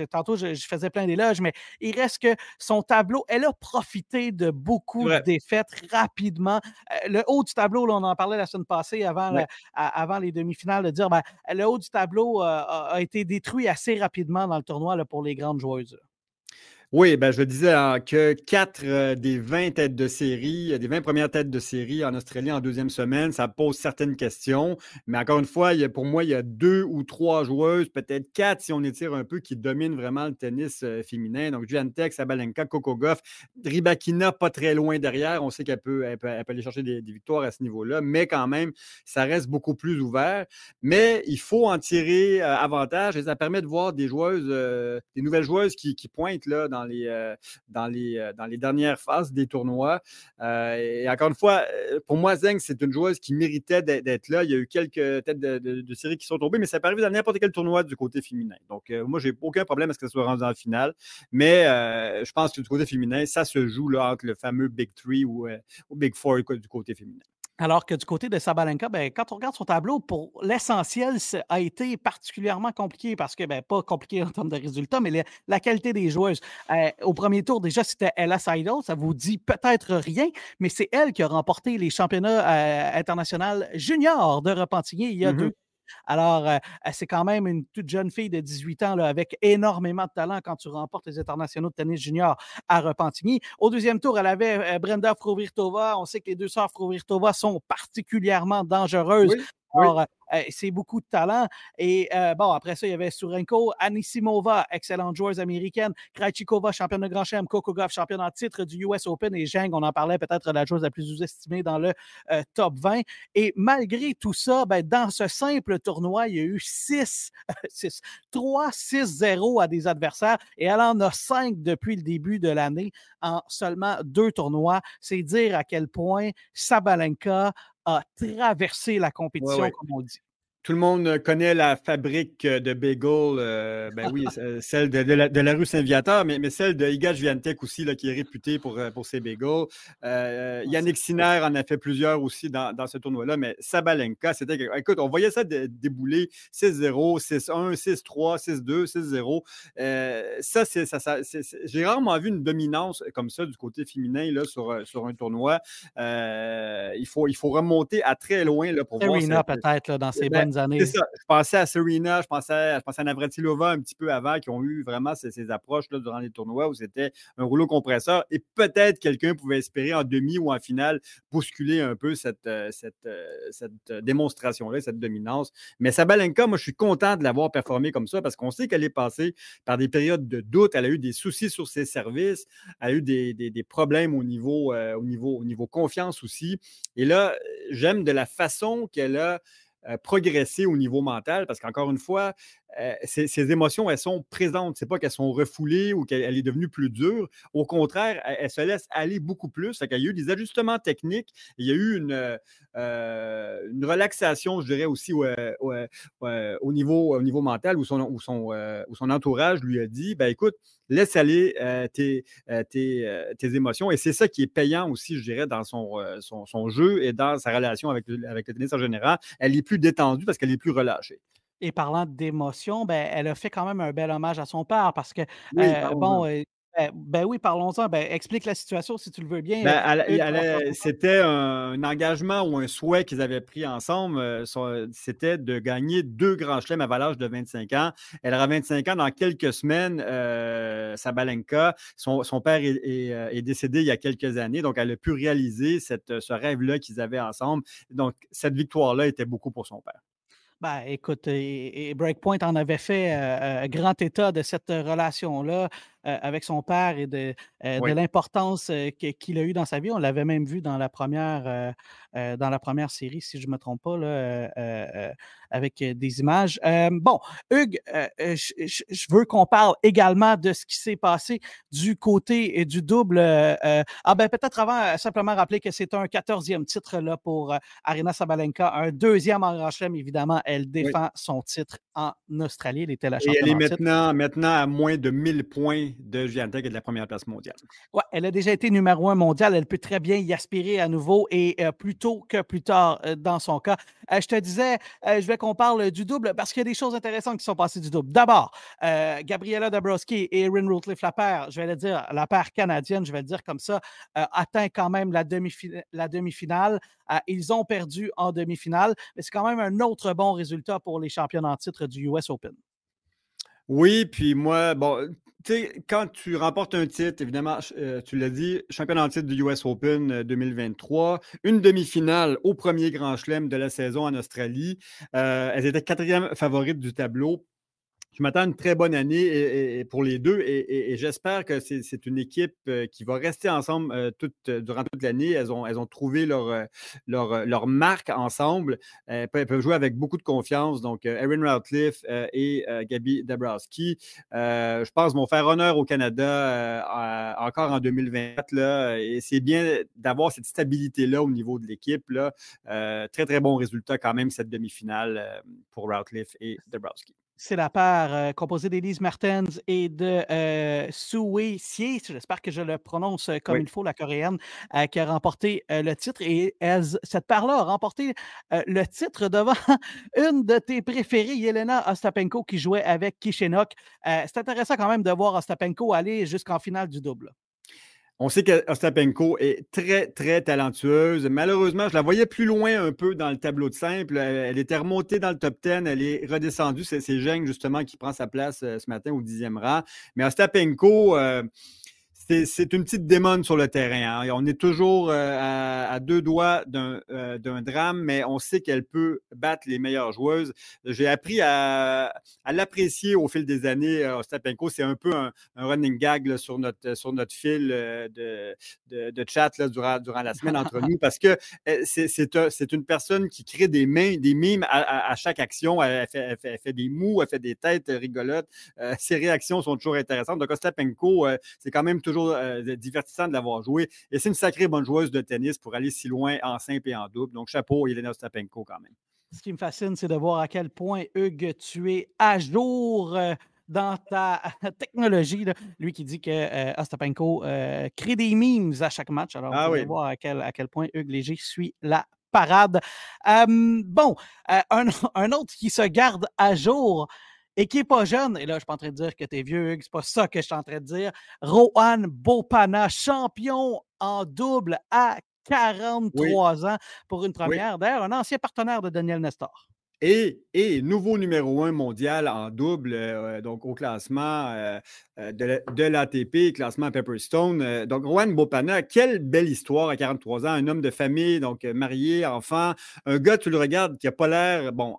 tantôt, je, faisais plein d'éloges, mais il reste que son tableau, elle a profité de beaucoup de défaites rapidement. Euh, le haut du tableau, on en parlait la semaine passée avant, avant les demi-finales, de dire ben, le haut du tableau euh, a, été détruit assez rapidement dans le tournoi pour les grandes joueuses. Oui, ben, je disais hein, que quatre euh, des 20 têtes de série, euh, des 20 premières têtes de série en Australie en deuxième semaine, ça pose certaines questions. Mais encore une fois, pour moi, il y a deux ou trois joueuses, peut-être quatre si on étire un peu, qui dominent vraiment le tennis euh, féminin. Donc, Juantek, Sabalenka, Coco Goff, Ribakina, pas très loin derrière. On sait qu'elle peut, peut, aller chercher des, victoires à ce niveau-là, mais quand même, ça reste beaucoup plus ouvert. Mais il faut en tirer avantage et ça permet de voir des joueuses, des nouvelles joueuses qui, qui pointent là, dans dans les, euh, dans les, euh, dans les dernières phases des tournois. Euh, et encore une fois, pour moi, Zeng, c'est une joueuse qui méritait d'être là. Il y a eu quelques têtes de, de, série qui sont tombées, mais ça peut arriver dans n'importe quel tournoi du côté féminin. Donc, moi, j'ai aucun problème à ce que ça soit rendu en finale. Mais je pense que du côté féminin, ça se joue là, entre le fameux Big Three ou, ou Big Four du côté féminin. Alors que du côté de Sabalenka, ben, quand on regarde son tableau, pour l'essentiel, ça a été particulièrement compliqué parce que, ben, pas compliqué en termes de résultats, mais la, qualité des joueuses. Euh, au premier tour, déjà, c'était Ella Seidel. Ça vous dit peut-être rien, mais c'est elle qui a remporté les championnats euh, internationaux juniors de Repentigny il y a mmh deux alors, euh, c'est quand même une toute jeune fille de 18 ans avec énormément de talent quand tu remportes les internationaux de tennis junior à Repentigny. Au deuxième tour, elle avait euh, Brenda Frovirtova. On sait que les deux sœurs Frovirtova sont particulièrement dangereuses. Euh, c'est beaucoup de talent. Et euh, bon, après ça, il y avait Surenko, Anisimova, excellente joueuse américaine, Krajcikova, championne de Grand Chelem, Kokogov, championne en titre du US Open, et Zheng, on en parlait, peut-être la joueuse la plus sous-estimée dans le euh, top 20. Et malgré tout ça, ben, dans ce simple tournoi, il y a eu 6, 6 3, 6-0 à des adversaires, et elle en a 5 depuis le début de l'année en seulement deux tournois. C'est dire à quel point Sabalenka a traversé la compétition, comme on dit. Tout le monde connaît la fabrique de bagels, euh, ben oui, (laughs) celle de, la, rue Saint-Viateur, mais, mais, celle de Iga Viantec aussi, là, qui est réputée pour, euh, pour ses bagels. Euh, Yannick Sinner en a fait plusieurs aussi dans, ce tournoi-là, mais Sabalenka, c'était. Écoute, on voyait ça débouler 6-0, 6-1, 6-3, 6-2, 6-0. ça, c'est, ça, j'ai rarement vu une dominance comme ça du côté féminin là, sur, sur un tournoi. il, faut, il faut remonter à très loin là, pour voir. peut-être dans ses ben, c'est ça. Je pensais à Serena, je pensais, je pensais à Navratilova un petit peu avant, qui ont eu vraiment ces, approches là, durant les tournois où c'était un rouleau compresseur. Et peut-être quelqu'un pouvait espérer en demi ou en finale bousculer un peu cette, euh, cette, euh, cette démonstration-là, cette dominance. Mais Sabalenka, moi, je suis content de l'avoir performé comme ça parce qu'on sait qu'elle est passée par des périodes de doute. Elle a eu des soucis sur ses services. Elle a eu des, des, problèmes au niveau, euh, au, niveau, au niveau confiance aussi. Et là, j'aime de la façon qu'elle a euh, progresser au niveau mental parce qu'encore une fois, euh, ces, émotions, elles sont présentes. C'est pas qu'elles sont refoulées ou qu'elle est devenue plus dure. Au contraire, elle, se laisse aller beaucoup plus. Il y a eu des ajustements techniques. Il y a eu une, euh, une relaxation, je dirais aussi, au, niveau, au niveau mental où son, son, son entourage lui a dit ben, écoute, laisse aller tes, tes, émotions. Et c'est ça qui est payant aussi, je dirais, dans son, son, jeu et dans sa relation avec, avec le tennis en général. Elle est plus détendue parce qu'elle est plus relâchée. Et parlant d'émotion, ben, elle a fait quand même un bel hommage à son père parce que, euh, bon, euh, Ben, ben oui, parlons-en. Ben, explique la situation si tu le veux bien. Ben, c'était un engagement ou un souhait qu'ils avaient pris ensemble. C'était de gagner deux grands chelems à l'âge de 25 ans. Elle aura 25 ans dans quelques semaines, Sabalenka. Son, père est, décédé il y a quelques années, donc elle a pu réaliser cette, ce rêve-là qu'ils avaient ensemble. Donc, cette victoire-là était beaucoup pour son père. Ben, écoute, et, Breakpoint en avait fait euh, euh, grand état de cette relation-là. euh, avec son père et de, l'importance qu'il a eue dans sa vie. On l'avait même vu dans la première, dans la première série, si je ne me trompe pas, là, avec des images. bon, Hugues, je veux qu'on parle également de ce qui s'est passé du côté du double. ah ben peut-être avant, simplement rappeler que c'est un 14e titre là, pour Arena Sabalenka, un deuxième en Grand évidemment. Elle défend son titre en Australie. Elle était la championne. Et elle est maintenant, maintenant à moins de 1000 points de Giantec et de la première place mondiale. Oui, elle a déjà été numéro un mondial. Elle peut très bien y aspirer à nouveau et plus tôt que plus tard dans son cas. je te disais, je vais qu'on parle du double parce qu'il y a des choses intéressantes qui sont passées du double. D'abord, euh, Gabriela Dabrowski et Erin Routliffe, la paire, je vais le dire, la paire canadienne, je vais le dire comme ça, euh, atteint quand même la demi-finale. Euh, ils ont perdu en demi-finale, mais c'est quand même un autre bon résultat pour les champions en titre du US Open. Oui, puis moi, bon, sais, quand tu remportes un titre, évidemment, euh, tu l'as dit, champion en titre du US Open 2023, euh, une demi-finale au premier Grand Chelem de la saison en Australie. Euh, elles étaient quatrième favorite du tableau je m'attends à une très bonne année pour les deux et, j'espère que c'est une équipe euh, qui va rester ensemble euh, toute, euh, durant toute l'année. Elles ont, elles ont trouvé leur, leur, leur marque ensemble. Elles peuvent jouer avec beaucoup de confiance. Donc, Erin Routliffe et Gabi Dabrowski, je pense, vont faire honneur au Canada encore en 2024. Là, et c'est bien d'avoir cette stabilité-là au niveau de l'équipe. très, très bon résultat quand même, cette demi-finale pour Routliffe et Dabrowski. C'est la paire euh, composée d'Elise Martens et de euh, Sue Xie, j'espère que je le prononce euh, comme il faut, la coréenne, qui a remporté le titre. Et cette paire-là a remporté le titre devant (laughs) une de tes préférées, Yelena Ostapenko, qui jouait avec Kishenok. c'est intéressant quand même de voir Ostapenko aller jusqu'en finale du double. On sait qu'Ostapenko est très, très talentueuse. Malheureusement, je la voyais plus loin un peu dans le tableau de simple. Elle était remontée dans le top 10. Elle est redescendue. C'est Geng, justement, qui prend sa place euh, ce matin au dixième rang. Mais Ostapenko, euh, c'est une petite démon sur le terrain. Hein. On est toujours euh, à, deux doigts euh, d'un drame, mais on sait qu'elle peut battre les meilleures joueuses. J'ai appris à, l'apprécier au fil des années. Euh, Ostapenko, c'est un peu un, running gag sur, notre, sur notre fil de, de, chat durant, durant la semaine entre nous parce que c'est une personne qui crée des, mains, des mimes à, chaque action. Elle fait, des mous, elle fait des têtes rigolotes. ses réactions sont toujours intéressantes. Donc, Ostapenko, c'est quand même toujours euh, divertissant de l'avoir joué. Et c'est une sacrée bonne joueuse de tennis pour aller si loin en simple et en double. Donc, chapeau, Elena Ostapenko quand même. Ce qui me fascine, c'est de voir à quel point, Hugues, tu es à jour euh, dans ta (laughs) technologie. Lui qui dit que euh, Ostapenko crée des memes à chaque match. Alors, ah, oui. voir à quel, à quel point Hugues Léger suit la parade. bon, un, (laughs) un, autre qui se garde à jour, et qui n'est pas jeune, et là, je suis pas en train de dire que tu es vieux, c'est pas ça que je suis en train de dire. Rohan Bopana, champion en double à 43 ans pour une première. D'ailleurs, un ancien partenaire de Daniel Nestor. Et, nouveau numéro un mondial en double, euh, donc au classement euh, de, l'ATP, classement Pepperstone. donc, Juan Bopana, quelle belle histoire à 43 ans, un homme de famille, donc marié, enfant, un gars, tu le regardes, qui n'a pas l'air, bon,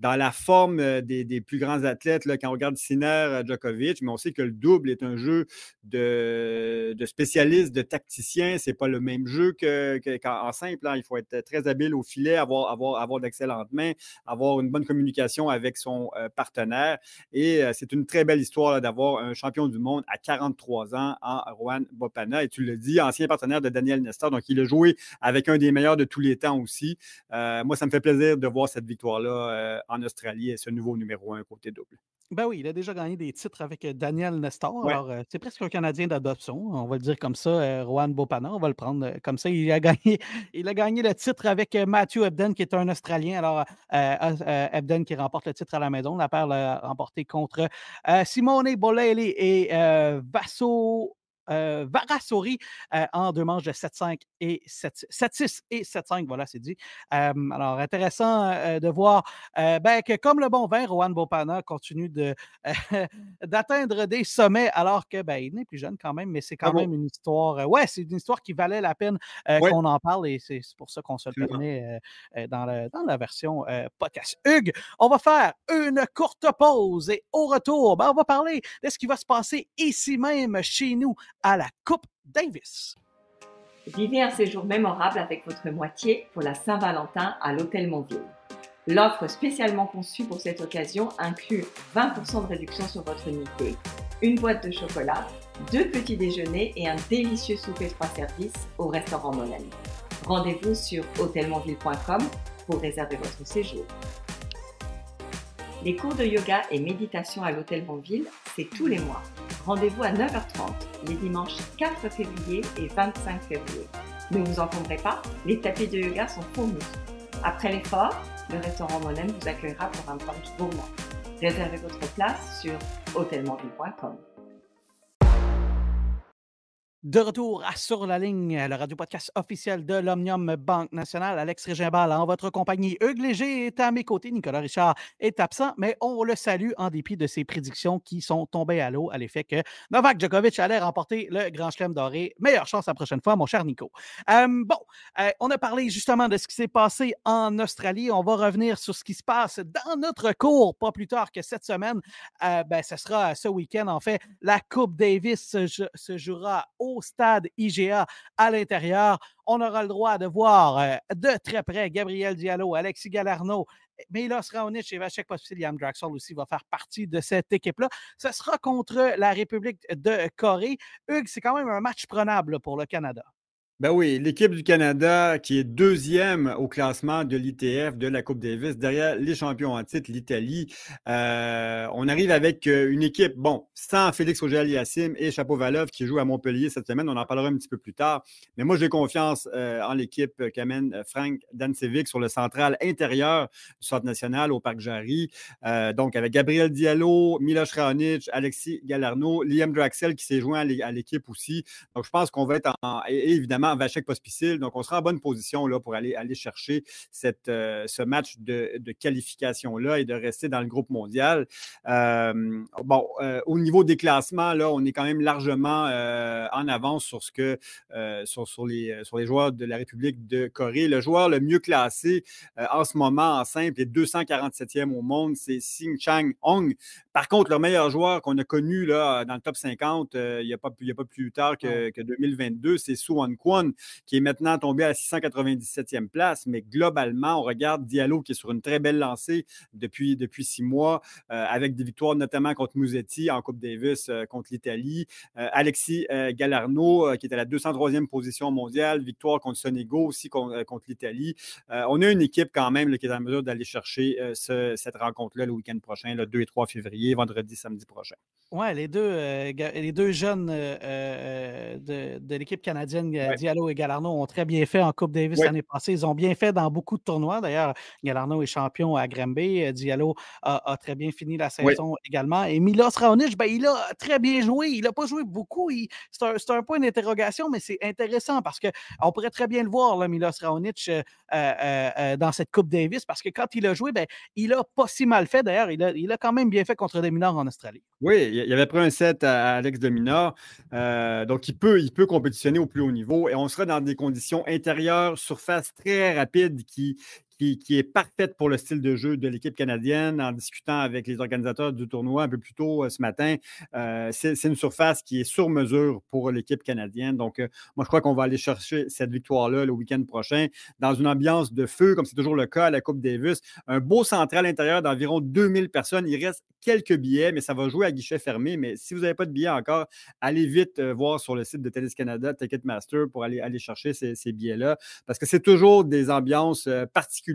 dans la forme euh, des, plus grands athlètes, là, quand on regarde Sinner, euh, Djokovic, mais on sait que le double est un jeu de, de spécialistes, de tacticiens. Ce n'est pas le même jeu qu'en simple. Hein. Il faut être très habile au filet, avoir, avoir, avoir d'excellentes mains, avoir une bonne communication avec son euh, partenaire. Et c'est une très belle histoire d'avoir un champion du monde à 43 ans en Juan Bopana. Et tu le dis, ancien partenaire de Daniel Nestor. Donc, il a joué avec un des meilleurs de tous les temps aussi. moi, ça me fait plaisir de voir cette victoire-là en Australie et ce nouveau numéro un côté double. Ben oui, il a déjà gagné des titres avec Daniel Nestor. Alors, c'est presque un Canadien d'adoption, on va le dire comme ça. Juan Bopana, on va le prendre comme ça. Il a (laughs) gagné, il a gagné le titre avec Matthew Ebden, qui est un Australien. Alors, Ebden qui remporte le titre à la maison. La paire l'a remporté contre Simone Bolelli et Vasso euh, Varasori euh, en deux manches de 7-5 et 7-6 et 7-5. Voilà, c'est dit. alors, intéressant euh, de voir ben, que comme le bon vin, Rohan Bopana continue (laughs) d'atteindre des sommets alors que ben, il n'est plus jeune quand même, mais c'est quand même une histoire. ouais, c'est une histoire qui valait la peine qu'on en parle et c'est pour ça qu'on se le permet dans, dans, la version podcast. Hugues, on va faire une courte pause et au retour, ben, on va parler de ce qui va se passer ici même chez nous à la Coupe Davis. Vivez un séjour mémorable avec votre moitié pour la Saint-Valentin à l'Hôtel Montville. L'offre spécialement conçue pour cette occasion inclut 20% de réduction sur votre unité, une boîte de chocolat, deux petits déjeuners et un délicieux souper trois services au restaurant Monami. Rendez-vous sur hôtelmontville.com pour réserver votre séjour. Les cours de yoga et méditation à l'Hôtel Montville, c'est tous les mois. Rendez-vous à 9h30 les dimanches 4 février et 25 février. Ne vous encombrez pas, les tapis de yoga sont fournis. Après l'effort, le restaurant Monem vous accueillera pour un brunch gourmand. Réservez votre place sur hôtelmontville.com. De retour à Sur la ligne, le radio-podcast officiel de l'Omnium Banque Nationale. Alex Régimbal en votre compagnie. Hugues Léger est à mes côtés. Nicolas Richard est absent, mais on le salue en dépit de ses prédictions qui sont tombées à l'eau à l'effet que Novak Djokovic allait remporter le Grand Chelem doré. Meilleure chance la prochaine fois, mon cher Nico. Euh, bon, euh, on a parlé justement de ce qui s'est passé en Australie. On va revenir sur ce qui se passe dans notre cours, pas plus tard que cette semaine. Euh, ben, ce sera ce week-end, en fait. La Coupe Davis se, se jouera au stade IGA à l'intérieur. On aura le droit de voir euh, de très près Gabriel Diallo, Alexis Galarno, Milos Raonic et Vachek Pospisil, Draxel aussi va faire partie de cette équipe-là. Ce sera contre la République de Corée. Hugues, c'est quand même un match prenable pour le Canada. Ben oui, l'équipe du Canada qui est deuxième au classement de l'ITF de la Coupe Davis, derrière les champions en titre, l'Italie. Euh, on arrive avec euh, une équipe, bon, sans Félix Auger-Aliassime et Chapeau-Valov qui joue à Montpellier cette semaine. On en parlera un petit peu plus tard. Mais moi, j'ai confiance euh, en l'équipe qu'amène Frank Dancevic sur le central intérieur du Centre national au Parc Jarry. donc, avec Gabriel Diallo, Miloš Raonic, Alexis Galarno, Liam Draxel qui s'est joint à l'équipe aussi. Donc, je pense qu'on va être en, évidemment Vachek Pospicil. Donc, on sera en bonne position là, pour aller, aller chercher cette, euh, ce match de, qualification-là et de rester dans le groupe mondial. Euh, bon, euh, au niveau des classements, là, on est quand même largement en avance sur ce que sur, les, sur les joueurs de la République de Corée. Le joueur le mieux classé en ce moment en simple est 247e au monde, c'est Sing Chang Hong. Par contre, le meilleur joueur qu'on a connu là, dans le top 50, il n'y a, pas, a pas plus tard que, que 2022, c'est Su Won Qui est maintenant tombé à la 697e place. Mais globalement, on regarde Diallo, qui est sur une très belle lancée depuis, depuis six mois, euh, avec des victoires notamment contre Musetti en Coupe Davis euh, contre l'Italie. Euh, Alexis Galarno, qui est à la 203e position mondiale, victoire contre Sonego aussi contre, l'Italie. on a une équipe quand même qui est en mesure d'aller chercher cette rencontre-là le week-end prochain, le 2 et 3 février, vendredi, samedi prochain. Oui, les deux, les deux jeunes de, l'équipe canadienne, Diallo et Galarno ont très bien fait en Coupe Davis l'année passée. Ils ont bien fait dans beaucoup de tournois. D'ailleurs, Galarno est champion à Granby. Euh, Diallo a, très bien fini la saison également. Et Milos Raonic, ben, il a très bien joué. Il n'a pas joué beaucoup. C'est un, point d'interrogation, mais c'est intéressant parce qu'on pourrait très bien le voir, là, Milos Raonic, euh, euh, dans cette Coupe Davis, parce que quand il a joué, ben, il n'a pas si mal fait. D'ailleurs, il a, il a quand même bien fait contre des mineurs en Australie. Oui, il avait pris un set à Alex de Minor. donc, il peut, il peut compétitionner au plus haut niveau et on sera dans des conditions intérieures, surface très rapide qui, qui, est parfaite pour le style de jeu de l'équipe canadienne. En discutant avec les organisateurs du tournoi un peu plus tôt euh, ce matin, euh, c'est une surface qui est sur mesure pour l'équipe canadienne. Donc, euh, moi, je crois qu'on va aller chercher cette victoire-là le week-end prochain dans une ambiance de feu, comme c'est toujours le cas à la Coupe Davis. Un beau central intérieur d'environ 2000 personnes. Il reste quelques billets, mais ça va jouer à guichet fermé. Mais si vous n'avez pas de billets encore, allez vite voir sur le site de Tennis Canada, Ticketmaster, pour aller, aller chercher ces, ces billets-là, parce que c'est toujours des ambiances particulières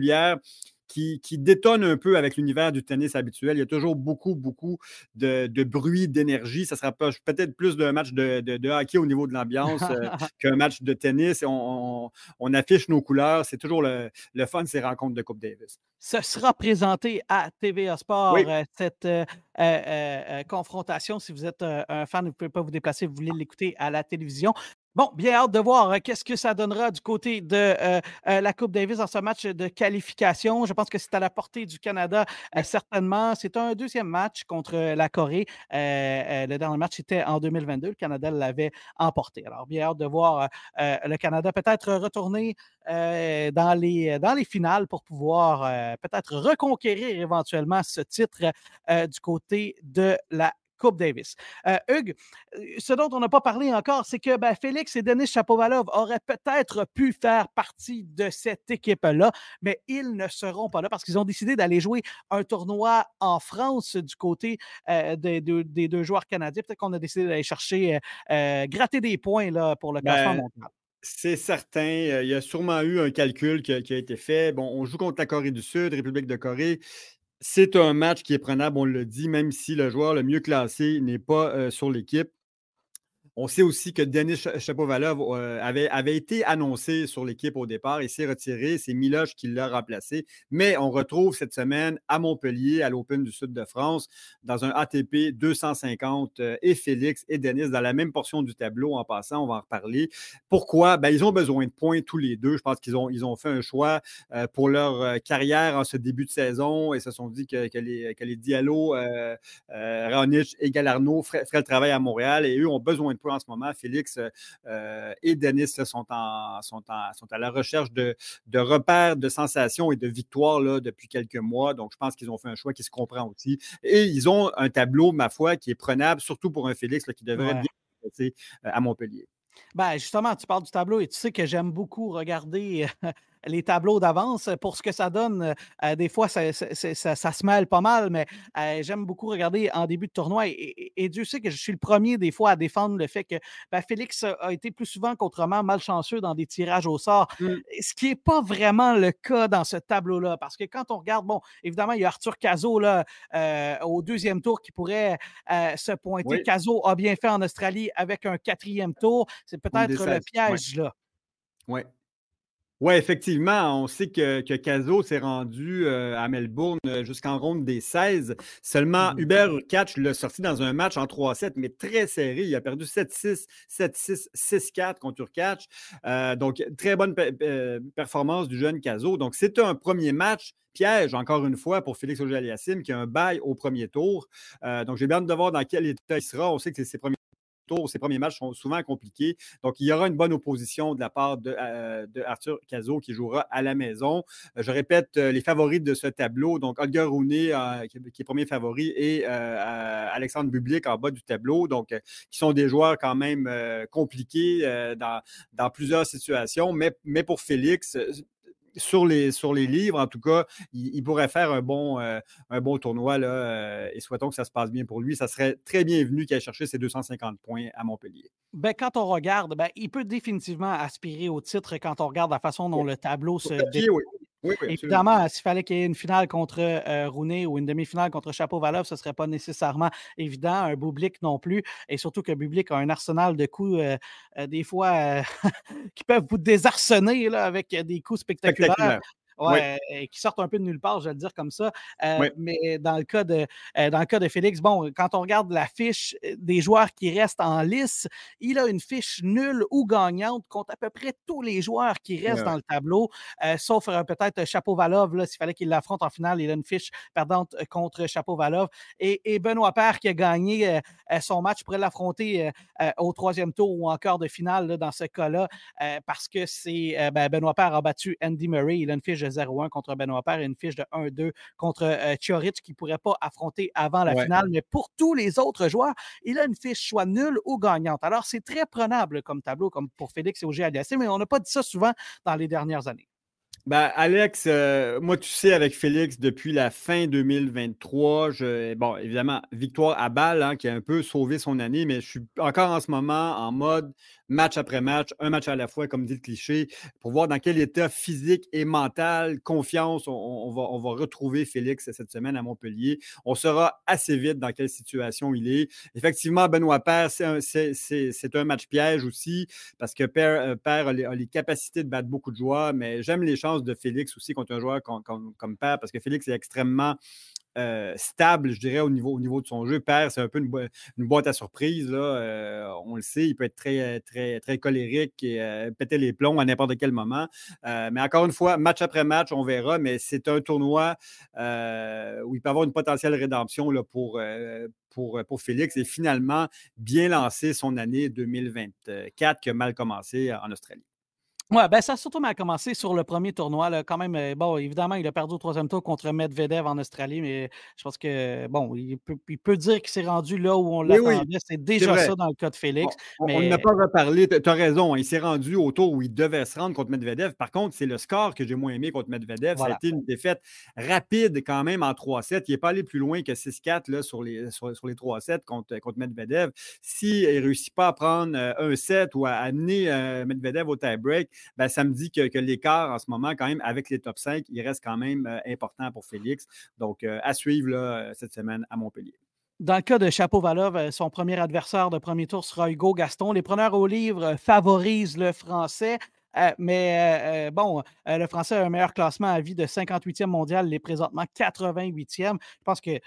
qui, qui détonne un peu avec l'univers du tennis habituel. Il y a toujours beaucoup, beaucoup de, de bruit, d'énergie. Ça se rapproche peut-être plus d'un match de, de, hockey au niveau de l'ambiance euh, (laughs) qu'un match de tennis. On, on, affiche nos couleurs. C'est toujours le, le fun, ces rencontres de Coupe Davis. Ce sera présenté à TVA Sport, euh, cette euh, confrontation. Si vous êtes un fan, vous ne pouvez pas vous déplacer, vous voulez l'écouter à la télévision. Bon, bien hâte de voir euh, qu'est-ce que ça donnera du côté de euh, euh, la Coupe Davis dans ce match de qualification. Je pense que c'est à la portée du Canada, certainement. C'est un deuxième match contre la Corée. le dernier match était en 2022. Le Canada l'avait emporté. Alors, bien hâte de voir le Canada peut-être retourner dans, les, dans les finales pour pouvoir peut-être reconquérir éventuellement ce titre du côté de la Coupe Davis. Euh, Hugues, euh, ce dont on n'a pas parlé encore, c'est que ben, Félix et Denis Chapovalov auraient peut-être pu faire partie de cette équipe-là, mais ils ne seront pas là parce qu'ils ont décidé d'aller jouer un tournoi en France du côté euh, des, deux, joueurs canadiens. Peut-être qu'on a décidé d'aller chercher, gratter des points là, pour le classement ben, mondial. C'est certain. Il y a sûrement eu un calcul qui a, qui a, été fait. Bon, on joue contre la Corée du Sud, République de Corée. C'est un match qui est prenable, on le dit, même si le joueur le mieux classé n'est pas euh, sur l'équipe. On sait aussi que Denis Chapovalov euh, avait, avait été annoncé sur l'équipe au départ. Il s'est retiré. C'est Miloche qui l'a remplacé. Mais on retrouve cette semaine à Montpellier, à l'Open du Sud de France, dans un ATP 250, euh, et Félix et Denis dans la même portion du tableau. En passant, on va en reparler. Pourquoi? Ben, ils ont besoin de points tous les deux. Je pense qu'ils ont, fait un choix euh, pour leur carrière en ce début de saison et se sont dit que, les, que les Diallo, Raonic et Galarno feraient, le travail à Montréal et eux ont besoin de en ce moment. Félix euh, et Denis sont, en, sont, sont, à la recherche de, de, repères, de sensations et de victoires là, depuis quelques mois. Donc, je pense qu'ils ont fait un choix qui se comprend aussi. Et ils ont un tableau, ma foi, qui est prenable, surtout pour un Félix qui devrait bien être à Montpellier. Ben, justement, tu parles du tableau et tu sais que j'aime beaucoup regarder les tableaux d'avance pour ce que ça donne. Euh, des fois, ça, se mêle pas mal, mais euh, j'aime beaucoup regarder en début de tournoi. Et, Dieu sait que je suis le premier des fois à défendre le fait que ben, Félix a été plus souvent qu'autrement malchanceux dans des tirages au sort, mmh. ce qui n'est pas vraiment le cas dans ce tableau-là. Parce que quand on regarde, bon, évidemment, il y a Arthur Cazot là, euh, au deuxième tour qui pourrait se pointer. Cazot a bien fait en Australie avec un quatrième tour. C'est peut-être le piège là. Oui. Oui, effectivement, on sait que, que Caso s'est rendu euh, à Melbourne euh, jusqu'en ronde des 16. Seulement, mmh Hubert Urkach l'a sorti dans un match en 3-7, mais très serré. Il a perdu 7-6, 7-6, 6-4 contre Urkach. Euh, donc, très bonne performance du jeune Caso. Donc, c'est un premier match piège, encore une fois, pour Félix auger qui a un bail au premier tour. donc, j'ai bien hâte de voir dans quel état il sera. On sait que c'est ses premiers tours, ces premiers matchs sont souvent compliqués. Donc, il y aura une bonne opposition de la part de, euh, Arthur Cazot qui jouera à la maison. Euh, je répète euh, les favoris de ce tableau. Donc, Olga Rooney, qui, est premier favori, et Alexandre Bublik en bas du tableau. Donc, qui sont des joueurs quand même compliqués dans, dans, plusieurs situations. Mais, mais pour Félix, sur les, sur les livres, en tout cas, il, pourrait faire un bon, euh, un bon tournoi. Là, euh, et souhaitons que ça se passe bien pour lui. Ça serait très bienvenu qu'il aille chercher ses 250 points à Montpellier. Ben, quand on regarde, ben, il peut définitivement aspirer au titre quand on regarde la façon dont le tableau se. Évidemment, s'il fallait qu'il y ait une finale contre euh, Rooney ou une demi-finale contre Chapeau-Valov, ce ne serait pas nécessairement évident. Un Bublik non plus. Et surtout que Bublik a un arsenal de coups, euh, euh, des fois, (laughs) qui peuvent vous désarçonner là, avec des coups spectaculaires. Ouais, qui sortent un peu de nulle part, je vais le dire comme ça. Euh, mais dans le, cas de, euh, dans le cas de Félix, bon, quand on regarde la fiche euh, des joueurs qui restent en lice, il a une fiche nulle ou gagnante contre à peu près tous les joueurs qui restent dans le tableau, sauf peut-être Chapeau Valov, s'il fallait qu'il l'affronte en finale, il a une fiche perdante contre Chapeau Valov. Et, Benoît Père qui a gagné son match pourrait l'affronter au troisième tour ou encore de finale dans ce cas-là, parce que c'est ben, Benoît Père a battu Andy Murray, il a une fiche 0-1 contre Benoît Père et une fiche de 1-2 contre euh, qui ne pourrait pas affronter avant la finale. Mais pour tous les autres joueurs, il a une fiche soit nulle ou gagnante. Alors, c'est très prenable comme tableau, comme pour Félix et Auger mais on n'a pas dit ça souvent dans les dernières années. Ben, Alex, euh, moi, tu sais, avec Félix, depuis la fin 2023, je, bon, évidemment, victoire à balle, hein, qui a un peu sauvé son année, mais je suis encore en ce moment en mode match après match, un match à la fois, comme dit le cliché, pour voir dans quel état physique et mental, confiance, on, va, retrouver Félix cette semaine à Montpellier. On saura assez vite dans quelle situation il est. Effectivement, Benoît Père, c'est un, match piège aussi, parce que Père, euh, a, les, capacités de battre beaucoup de joueurs, mais j'aime les chances de Félix aussi contre un joueur comme, comme Père, parce que Félix est extrêmement euh, stable, je dirais, au niveau, au niveau de son jeu. Père, c'est un peu une, boîte à surprise. Euh, on le sait, il peut être très, très, très colérique et euh, péter les plombs à n'importe quel moment. mais encore une fois, match après match, on verra. Mais c'est un tournoi où il peut avoir une potentielle rédemption pour, pour Félix et finalement bien lancer son année 2024 qui a mal commencé en Australie. Oui, ben ça a surtout mal commencé sur le premier tournoi. Là. Quand même, euh, bon, évidemment, il a perdu au troisième tour contre Medvedev en Australie, mais je pense que, bon, il peut, dire qu'il s'est rendu là où on l'attendait. C'est déjà ça dans le cas de Félix. On n'a pas reparlé. Tu as raison, il s'est rendu au tour où il devait se rendre contre Medvedev. Par contre, c'est le score que j'ai moins aimé contre Medvedev. Ça a été une défaite rapide quand même en 3-7. Il n'est pas allé plus loin que 6-4 sur les, sur, les 3-7 contre, contre Medvedev. S'il ne réussit pas à prendre euh, un set ou à amener euh, Medvedev au tie-break, ben, ça me dit que, l'écart en ce moment, quand même, avec les top 5, il reste quand même euh, important pour Félix. Donc, euh, à suivre là, cette semaine à Montpellier. Dans le cas de Chapeau-Valov, euh, son premier adversaire de premier tour sera Hugo Gaston. Les preneurs au livre favorisent le français. mais bon, le Français a un meilleur classement à vie de 58e mondial, il est présentement 88e. Je pense que euh,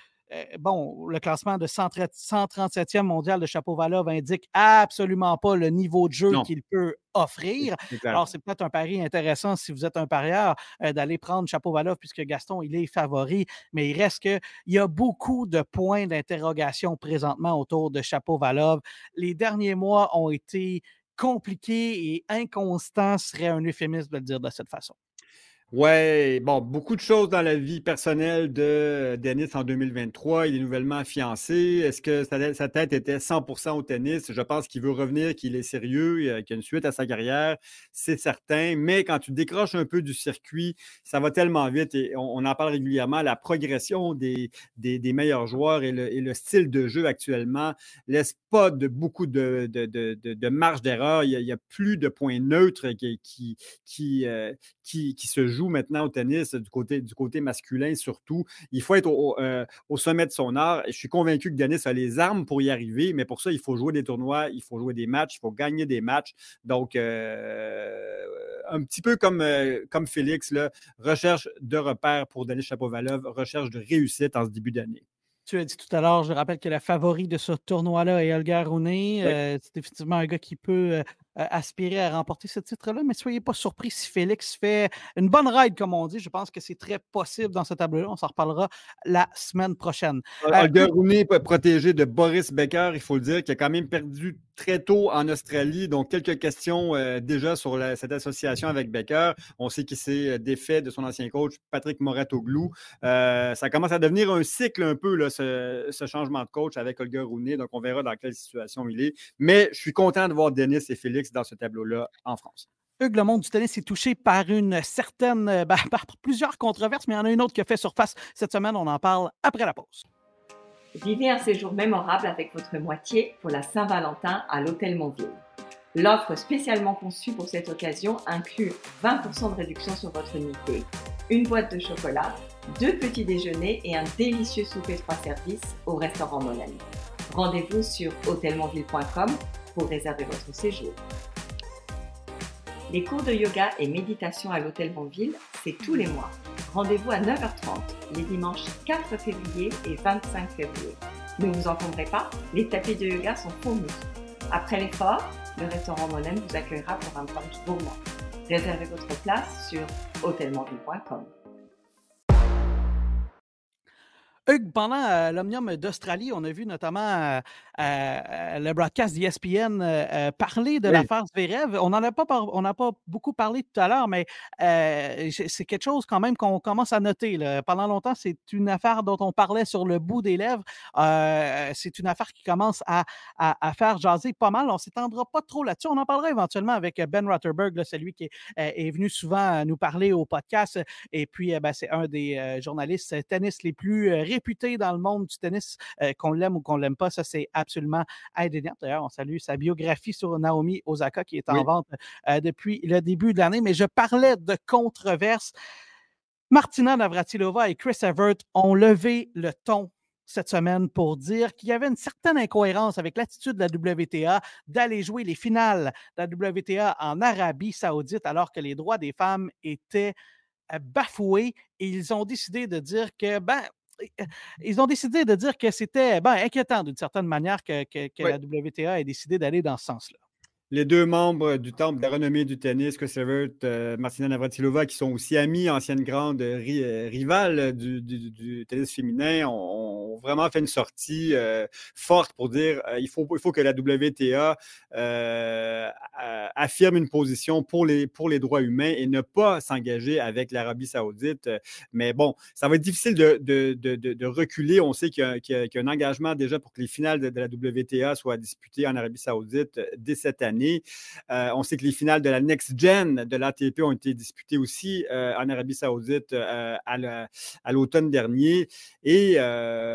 bon, le classement de 137e mondial de Chapeau-Valov indique absolument pas le niveau de jeu qu'il peut offrir. Alors, c'est peut-être un pari intéressant si vous êtes un parieur euh, d'aller prendre Chapeau-Valov puisque Gaston, il est favori, mais il reste qu'il y a beaucoup de points d'interrogation présentement autour de Chapeau-Valov. Les derniers mois ont été compliqués et inconstants serait un euphémisme de le dire de cette façon. Ouais, bon, beaucoup de choses dans la vie personnelle de Denis en 2023. Il est nouvellement fiancé. Est-ce que sa, tête était 100% au tennis? Je pense qu'il veut revenir, qu'il est sérieux, qu'il y a une suite à sa carrière, c'est certain. Mais quand tu décroches un peu du circuit, ça va tellement vite et on, en parle régulièrement. La progression des, meilleurs joueurs et le, style de jeu actuellement laisse pas de beaucoup de, marge d'erreur. Il, n'y a plus de points neutres qui, qui, euh, se jouent joue maintenant au tennis du côté, du côté masculin surtout. Il faut être euh, au, sommet de son art. Je suis convaincu que Denis a les armes pour y arriver, mais pour ça, il faut jouer des tournois, il faut jouer des matchs, il faut gagner des matchs. Donc, euh, un petit peu comme, euh, comme Félix, là, recherche de repères pour Denis Chapovalov, recherche de réussite en ce début d'année. Tu as dit tout à l'heure, je rappelle que la favori de ce tournoi-là est Olga Rooney. c'est effectivement un gars qui peut euh, aspirer à remporter ce titre-là, mais soyez pas surpris si Félix fait une bonne ride, comme on dit. Je pense que c'est très possible dans ce tableau-là. On s'en reparlera la semaine prochaine. Olga Rooney protégé de Boris Becker, il faut le dire, qui a quand même perdu très tôt en Australie. Donc, quelques questions euh, déjà sur cette association avec Becker. On sait qu'il s'est euh, défait de son ancien coach, Patrick Moratoglou. Euh, ça commence à devenir un cycle un peu, là, ce, ce, changement de coach avec Olga Rooney. Donc, on verra dans quelle situation il est. Mais je suis content de voir Denis et Félix dans ce tableau-là en France. Hugues, le monde du tennis est touché par une certaine, euh, ben, (laughs) par plusieurs controverses, mais il y en a une autre qui a fait surface cette semaine. On en parle après la pause. Vivez un séjour mémorable avec votre moitié pour la Saint-Valentin à l'Hôtel Montville. L'offre spécialement conçue pour cette occasion inclut 20% de réduction sur votre unité, une boîte de chocolat, deux petits déjeuners et un délicieux souper trois services au restaurant Monami. Rendez-vous sur hôtelmontville.com pour réserver votre séjour. Les cours de yoga et méditation à l'Hôtel Bonville, c'est tous les mois. Rendez-vous à 9h30 les dimanches 4 février et 25 février. Ne vous encombrez pas, les tapis de yoga sont fournis. Après l'effort, le restaurant Monem vous accueillera pour un brunch gourmand. Réservez votre place sur hôtelmonville.com. Hugues, pendant euh, l'Omnium d'Australie, on a vu notamment euh, euh, le broadcast d'ESPN parler de l'affaire Zverev. On n'en a pas, on pas beaucoup parlé tout à l'heure, mais c'est quelque chose quand même qu'on commence à noter. Pendant longtemps, c'est une affaire dont on parlait sur le bout des lèvres. c'est une affaire qui commence à, faire jaser pas mal. On ne s'étendra pas trop là-dessus. On en parlera éventuellement avec Ben Rotterberg, celui qui est, venu souvent nous parler au podcast. Et puis, ben, c'est un des journalistes tennis les plus réputé dans le monde du tennis, euh, qu'on l'aime ou qu'on l'aime pas, ça c'est absolument indéniable. D'ailleurs, on salue sa biographie sur Naomi Osaka qui est en vente depuis le début de l'année. Mais je parlais de controverses. Martina Navratilova et Chris Evert ont levé le ton cette semaine pour dire qu'il y avait une certaine incohérence avec l'attitude de la WTA d'aller jouer les finales de la WTA en Arabie saoudite alors que les droits des femmes étaient euh, bafoués et ils ont décidé de dire que, ben, ils ont décidé de dire que c'était ben, inquiétant d'une certaine manière que, la WTA ait décidé d'aller dans ce sens-là les deux membres du Temple de la renommée du tennis, Chris Evert, euh, Martina Navratilova, qui sont aussi amis, anciennes grandes euh, rivales du, tennis féminin, ont, vraiment fait une sortie euh, forte pour dire il, faut, que la WTA affirme une position pour les, droits humains et ne pas s'engager avec l'Arabie saoudite. Mais bon, ça va être difficile de, de, reculer. On sait qu'il y, a un engagement déjà pour que les finales de, la WTA soient disputées en Arabie saoudite dès cette année. Euh, on sait que les finales de la Next Gen de l'ATP ont été disputées aussi euh, en Arabie Saoudite euh, à l'automne dernier. Et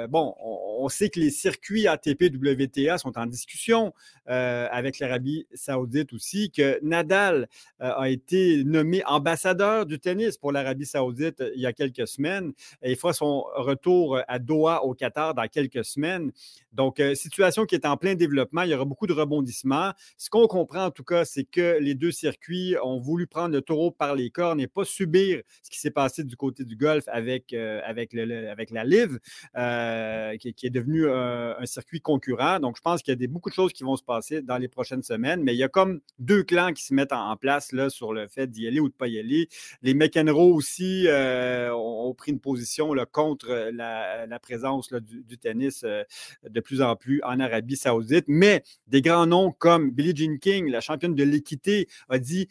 bon, on, sait que les circuits ATP WTA sont en discussion avec l'Arabie Saoudite aussi, que Nadal a été nommé ambassadeur du tennis pour l'Arabie Saoudite il y a quelques semaines. Et il fera son retour à Doha au Qatar dans quelques semaines. Donc, situation qui est en plein développement. Il y aura beaucoup de rebondissements. Ce qu'on comprend en tout cas, c'est que les deux circuits ont voulu prendre le taureau par les cornes et pas subir ce qui s'est passé du côté du golf avec, euh, avec, le, avec la Live, euh, qui, est devenu un, circuit concurrent. Donc, je pense qu'il y a des, beaucoup de choses qui vont se passer dans les prochaines semaines, mais il y a comme deux clans qui se mettent en, place là, sur le fait d'y aller ou de ne pas y aller. Les McEnroe aussi euh, ont, pris une position là, contre la, présence du, tennis de plus en plus en Arabie saoudite, mais des grands noms comme Billie Jean King, la championne de l'équité, a dit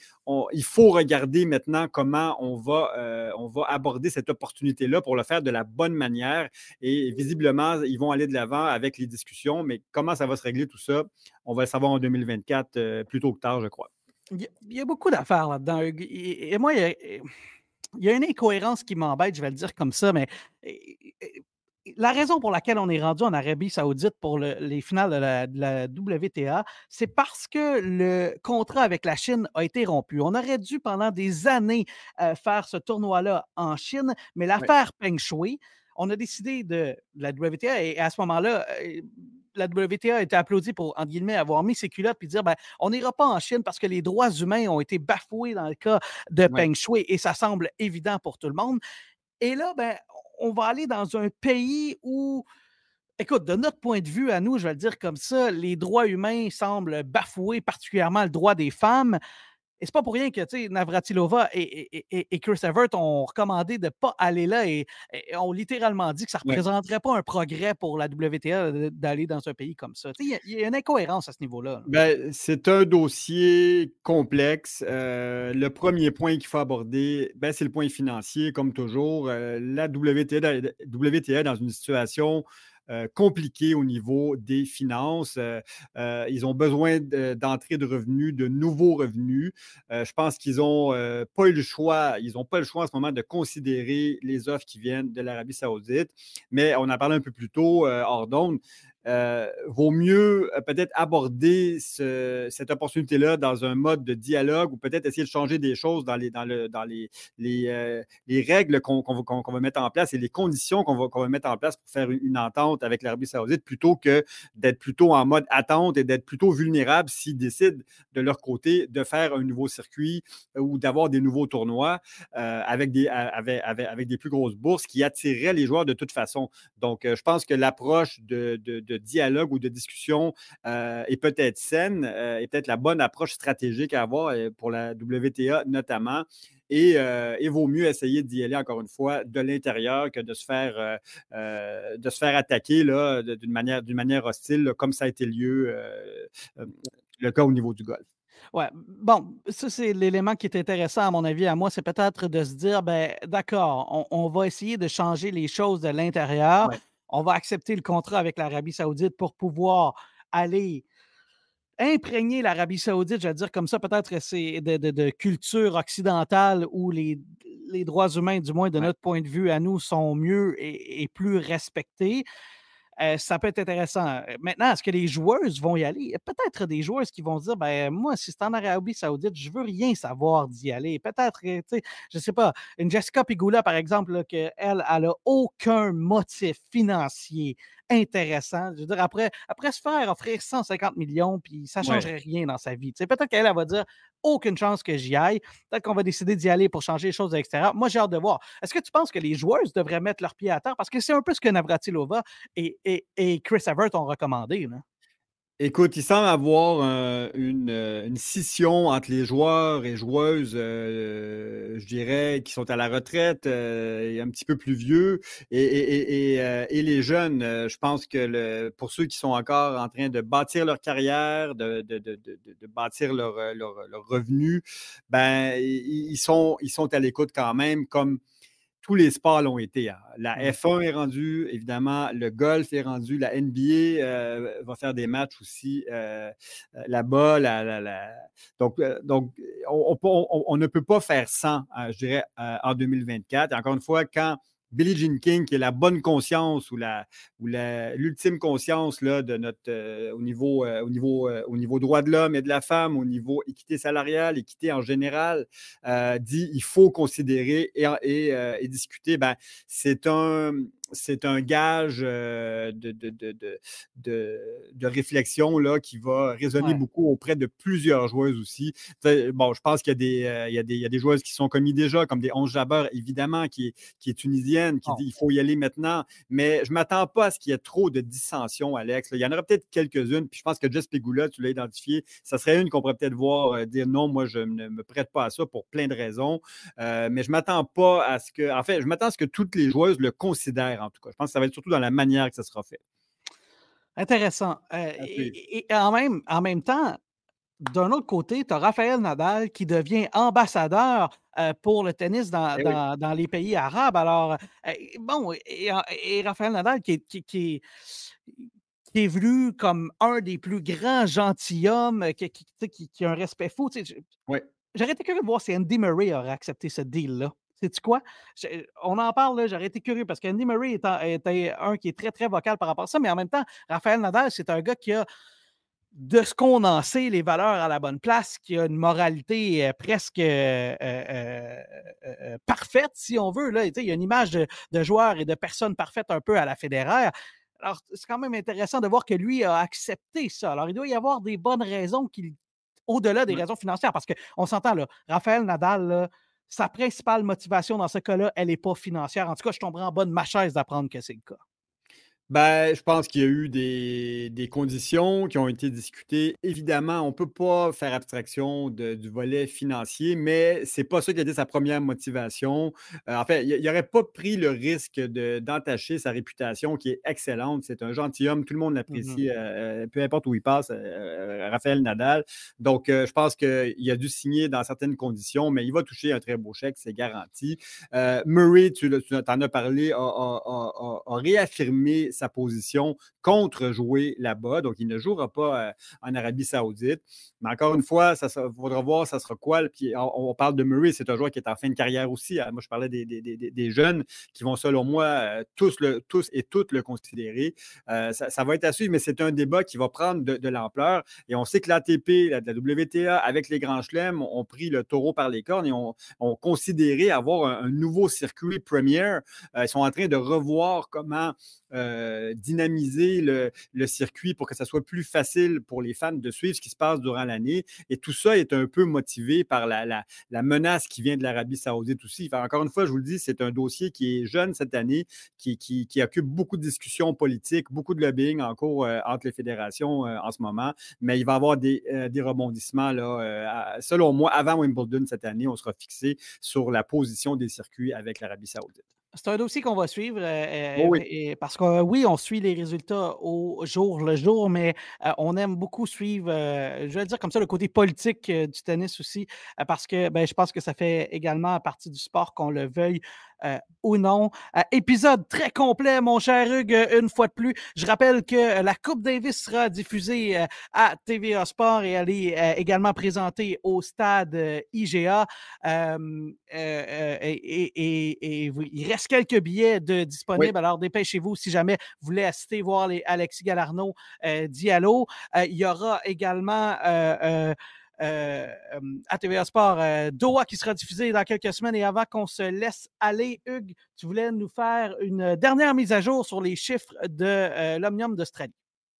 il faut regarder maintenant comment on va, euh, on va aborder cette opportunité-là pour le faire de la bonne manière. Et visiblement, ils vont aller de l'avant avec les discussions, mais comment ça va se régler tout ça, on va le savoir en 2024, euh, plus tôt que tard, je crois. Il y a, beaucoup d'affaires là-dedans. Et, moi, il y, a, une incohérence qui m'embête, je vais le dire comme ça, mais la raison pour laquelle on est rendu en Arabie Saoudite pour les finales de la, WTA, c'est parce que le contrat avec la Chine a été rompu. On aurait dû pendant des années euh, faire ce tournoi-là en Chine, mais l'affaire Peng Shui, on a décidé de, la WTA et à ce moment-là, euh, la WTA a été applaudie pour, entre guillemets, avoir mis ses culottes et dire ben, on n'ira pas en Chine parce que les droits humains ont été bafoués dans le cas de Peng Shui et ça semble évident pour tout le monde. Et là, ben, on va aller dans un pays où, écoute, de notre point de vue à nous, je vais le dire comme ça, les droits humains semblent bafouer particulièrement le droit des femmes. Et c'est pas pour rien que Navratilova et, et, Chris Evert ont recommandé de ne pas aller là et, ont littéralement dit que ça ne représenterait pas un progrès pour la WTA d'aller dans un pays comme ça. Il y, a une incohérence à ce niveau-là. Ben, c'est un dossier complexe. Euh, le premier point qu'il faut aborder, ben, c'est le point financier, comme toujours. Euh, la WTA, WTA est dans une situation euh, compliqué au niveau des finances. Euh, euh, ils ont besoin d'entrée de revenus, de nouveaux revenus. je pense qu'ils n'ont pas eu le choix, ils n'ont pas le choix en ce moment de considérer les offres qui viennent de l'Arabie saoudite. Mais on en parlait un peu plus tôt, hors d'onde. Euh, vaut mieux euh, peut-être aborder cette opportunité-là dans un mode de dialogue ou peut-être essayer de changer des choses dans les, dans dans les, les, euh, règles qu'on va mettre en place et les conditions qu'on va, va, mettre en place pour faire une, entente avec l'Arabie saoudite plutôt que d'être plutôt en mode attente et d'être plutôt vulnérable s'ils décident de leur côté de faire un nouveau circuit ou d'avoir des nouveaux tournois avec, des, avec, avec, des plus grosses bourses qui attireraient les joueurs de toute façon. Donc, je pense que l'approche de dialogue ou de discussion euh, est peut-être saine, euh, est peut-être la bonne approche stratégique à avoir euh, pour la WTA notamment. Et il vaut mieux essayer d'y aller encore une fois de l'intérieur que de se faire, de se faire attaquer d'une manière, manière hostile, comme ça a été lieu, le cas au niveau du golf. Ouais, bon, ça, c'est l'élément qui est intéressant, à mon avis, à moi, c'est peut-être de se dire, ben, d'accord, on, va essayer de changer les choses de l'intérieur on va accepter le contrat avec l'Arabie saoudite pour pouvoir aller imprégner l'Arabie saoudite, je vais dire comme ça, peut-être c'est de, culture occidentale où les, droits humains, du moins de notre point de vue à nous, sont mieux et, plus respectés. Euh, ça peut être intéressant. Euh, maintenant, est-ce que les joueuses vont y aller? A peut-être des joueuses qui vont dire ben, moi, si c'est en Arabie Saoudite, je veux rien savoir d'y aller. Peut-être, euh, tu sais, je sais pas, une Jessica Pigula, par exemple, qu'elle, elle n'a aucun motif financier intéressant. Je veux dire, après, après se faire offrir 150 millions, puis ça ne changerait rien dans sa vie. Peut-être qu'elle, elle va dire aucune chance que j'y aille. Peut-être qu'on va décider d'y aller pour changer les choses de l'extérieur. Moi, j'ai hâte de voir. Est-ce que tu penses que les joueuses devraient mettre leurs pieds à terre? Parce que c'est un peu ce que Navratilova et, et, Chris Evert ont recommandé. Là. Écoute, il semble avoir une, une, scission entre les joueurs et joueuses, euh, je dirais, qui sont à la retraite et un petit peu plus vieux, et les jeunes. Je pense que le, pour ceux qui sont encore en train de bâtir leur carrière, de, de, de, de bâtir leur, leur, leur, revenu, ben, ils sont, ils sont à l'écoute quand même, comme tous les sports l'ont été. Hein. La F1 est rendue, évidemment, le golf est rendu, la NBA euh, va faire des matchs aussi euh, euh, là-bas. Donc, donc on, ne peut pas faire sans, je dirais, en 2024. encore une fois, quand Billie Jean King, qui est la bonne conscience ou la ou l'ultime conscience là, de notre euh, au niveau euh, au niveau euh, au niveau droit de l'homme et de la femme, au niveau équité salariale, équité en général, dit il faut considérer et, et discuter. Ben, c'est un c'est un gage de, de, réflexion là, qui va résonner beaucoup auprès de plusieurs joueuses aussi. Bon, je pense qu'il y, a des, il y, a des, joueuses qui sont commis déjà, comme des 11 Jabber, évidemment, qui est, qui est tunisienne, qui dit il faut y aller maintenant. Mais je ne m'attends pas à ce qu'il y ait trop de dissensions, Alex. Il y en aura peut-être quelques-unes. Puis je pense que Jess Pegula, tu l'as identifié, ça serait une qu'on pourrait peut-être voir dire non, moi, je ne me prête pas à ça pour plein de raisons. mais je ne m'attends pas à ce que. En fait, je m'attends à ce que toutes les joueuses le considèrent en tout cas. Je pense que ça va être surtout dans la manière que ça sera fait. Intéressant. Euh, et, en, même, en même temps, d'un autre côté, tu as Raphaël Nadal qui devient ambassadeur euh, pour le tennis eh dans, les pays arabes. Alors, euh, bon, et, Raphaël Nadal qui est, qui, est vu comme un des plus grands gentilshommes, qui, qui, a un respect fou. J'aurais été curieux de voir si Andy Murray aurait accepté ce deal-là. Sais-tu quoi? On en parle, j'aurais été curieux parce qu'Andy Murray était un qui est très, très vocal par rapport à ça, mais en même temps, Raphaël Nadal, c'est un gars qui a, de ce qu'on en sait, les valeurs à la bonne place, qui a une moralité euh, presque euh, euh, parfaite, si on veut. Là. Il y a une image de, joueur et de personne parfaite un peu à la fédéraire. Alors, c'est quand même intéressant de voir que lui a accepté ça. Alors, il doit y avoir des bonnes raisons qui, au-delà des raisons financières, parce qu'on s'entend, là, Raphaël Nadal, là, sa principale motivation dans ce cas-là, elle n'est pas financière. En tout cas, je tomberai en bas de d'apprendre que c'est le cas. Ben, je pense qu'il y a eu des, conditions qui ont été discutées. Évidemment, on ne peut pas faire abstraction du volet financier, mais ce n'est pas ça qui a été sa première motivation. Euh, en fait, il n'aurait pas pris le risque d'entacher sa réputation qui est excellente. C'est un gentilhomme, tout le monde mmh l'apprécie, euh, euh, peu importe où il passe, Raphaël Nadal. Donc, je pense qu'il a dû signer dans certaines conditions, mais il va toucher un très beau chèque, c'est garanti. Murray, tu, en as parlé, a réaffirmé sa position contre jouer là-bas. Donc, il ne jouera pas euh, en Arabie Saoudite. Mais encore une fois, ça, faudra voir ça sera quoi. Puis on, parle de Murray, c'est un joueur qui est en fin de carrière aussi. Hein. Moi, je parlais des, jeunes qui vont, selon moi, euh, tous, le, tous et toutes le considérer. Euh, ça, va être à suivre, mais c'est un débat qui va prendre de, l'ampleur. Et on sait que l'ATP, la, la, WTA, avec les grands chelems, ont pris le taureau par les cornes et ont, considéré avoir un, nouveau circuit Premier. ils sont en train de revoir comment euh, dynamiser le, circuit pour que ça soit plus facile pour les fans de suivre ce qui se passe durant l'année. Et tout ça est un peu motivé par la, menace qui vient de l'Arabie saoudite aussi. encore une fois, je vous le dis, c'est un dossier qui est jeune cette année, qui, occupe beaucoup de discussions politiques, beaucoup de lobbying en cours euh, entre les fédérations euh, en ce moment. Mais il va y avoir des, rebondissements, selon moi, avant Wimbledon cette année, on sera fixé sur la position des circuits avec l'Arabie saoudite. C'est un dossier qu'on va suivre euh, euh, parce que oui, on suit les résultats au jour le jour, mais euh, on aime beaucoup suivre, je vais dire comme ça, le côté politique du tennis aussi, parce que ben, je pense que ça fait également partie du sport, qu'on le veuille euh, ou non. Euh, épisode très complet, mon cher Hugues, une fois de plus. Je rappelle que la Coupe Davis sera diffusée euh, à TVA Sport et elle est également présentée au stade IGA. et, il reste reste quelques billets de, disponibles. Alors, dépêchez-vous si jamais vous voulez assister voir les Alexis Galarno euh, Diallo. il y aura également à TVA Sport Doha qui sera diffusé dans quelques semaines. Et avant qu'on se laisse aller, Hugues, tu voulais nous faire une dernière mise à jour sur les chiffres de l'Omnium d'Australie.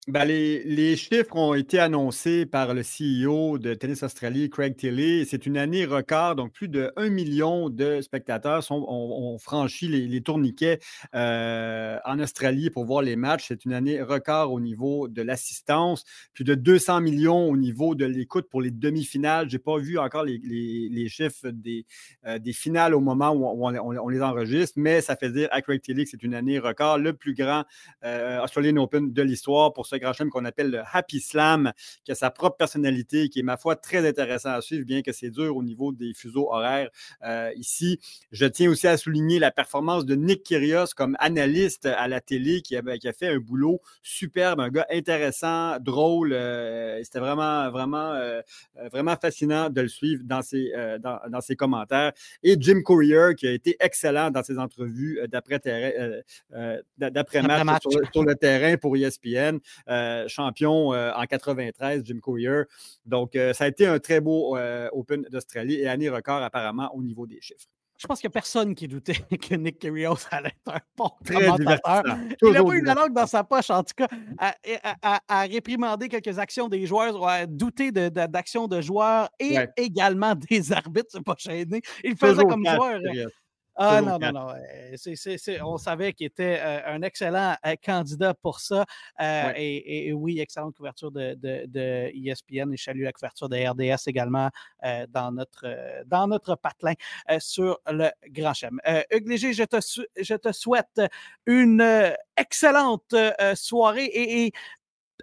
Ben, les, chiffres ont été annoncés par le CEO de Tennis Australie, Craig Tilley. C'est une année record, donc plus de 1 million de spectateurs ont, franchi les, tourniquets euh, en Australie pour voir les matchs. C'est une année record au niveau de l'assistance, plus de 200 millions au niveau de l'écoute pour les demi-finales. Je n'ai pas vu encore les, chiffres des, euh, des, finales au moment où on, les enregistre, mais ça fait dire à Craig Tilley que c'est une année record, le plus grand euh, Australian Open de l'histoire pour ce grand chelem qu'on appelle le Happy Slam, qui a sa propre personnalité, qui est, ma foi, très intéressant à suivre, bien que c'est dur au niveau des fuseaux horaires euh, ici. Je tiens aussi à souligner la performance de Nick Kyrgios comme analyste à la télé, qui a, qui a fait un boulot superbe, un gars intéressant, drôle. Euh, c'était vraiment, vraiment, euh, vraiment fascinant de le suivre dans ses, dans, dans, ses commentaires. Et Jim Courier, qui a été excellent dans ses entrevues d'après-match sur, sur, le terrain pour ESPN. Euh, champion euh, en 93, Jim Courier. Donc, euh, ça a été un très beau Open d'Australie et année record apparemment au niveau des chiffres. Je pense qu'il n'y a personne qui doutait (laughs) que Nick Kyrgios allait être un bon commentateur. Il n'a pas eu la langue dans sa poche, en tout cas, à, réprimander quelques actions des joueurs ou à douter d'actions de, joueurs et également des (laughs) arbitres. C'est pas gêné. Il faisait comme joueur. Ah non, non, non. on savait qu'il était un excellent candidat pour ça. et, oui, excellente couverture de, de, ESPN et je la couverture de RDS également dans, notre, dans notre patelin sur le Grand Chelem. Hugues Léger, je te, je te souhaite une excellente soirée et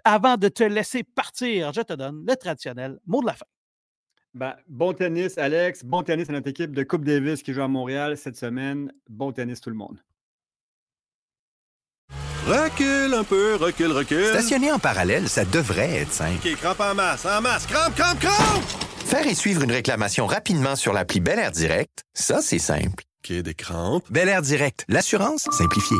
avant de te laisser partir, je te donne le traditionnel mot de la fin. Ben, bon tennis, Alex. Bon tennis à notre équipe de Coupe Davis qui joue à Montréal cette semaine. Bon tennis, tout le monde. Recule un peu, recule, recule. Stationner en parallèle, ça devrait être simple. OK, crampe en masse, en masse, crampe, crampe, crampe! Faire et suivre une réclamation rapidement sur l'appli Bel Air Direct, ça, c'est simple. OK, des crampes. Bel Air Direct, l'assurance simplifiée.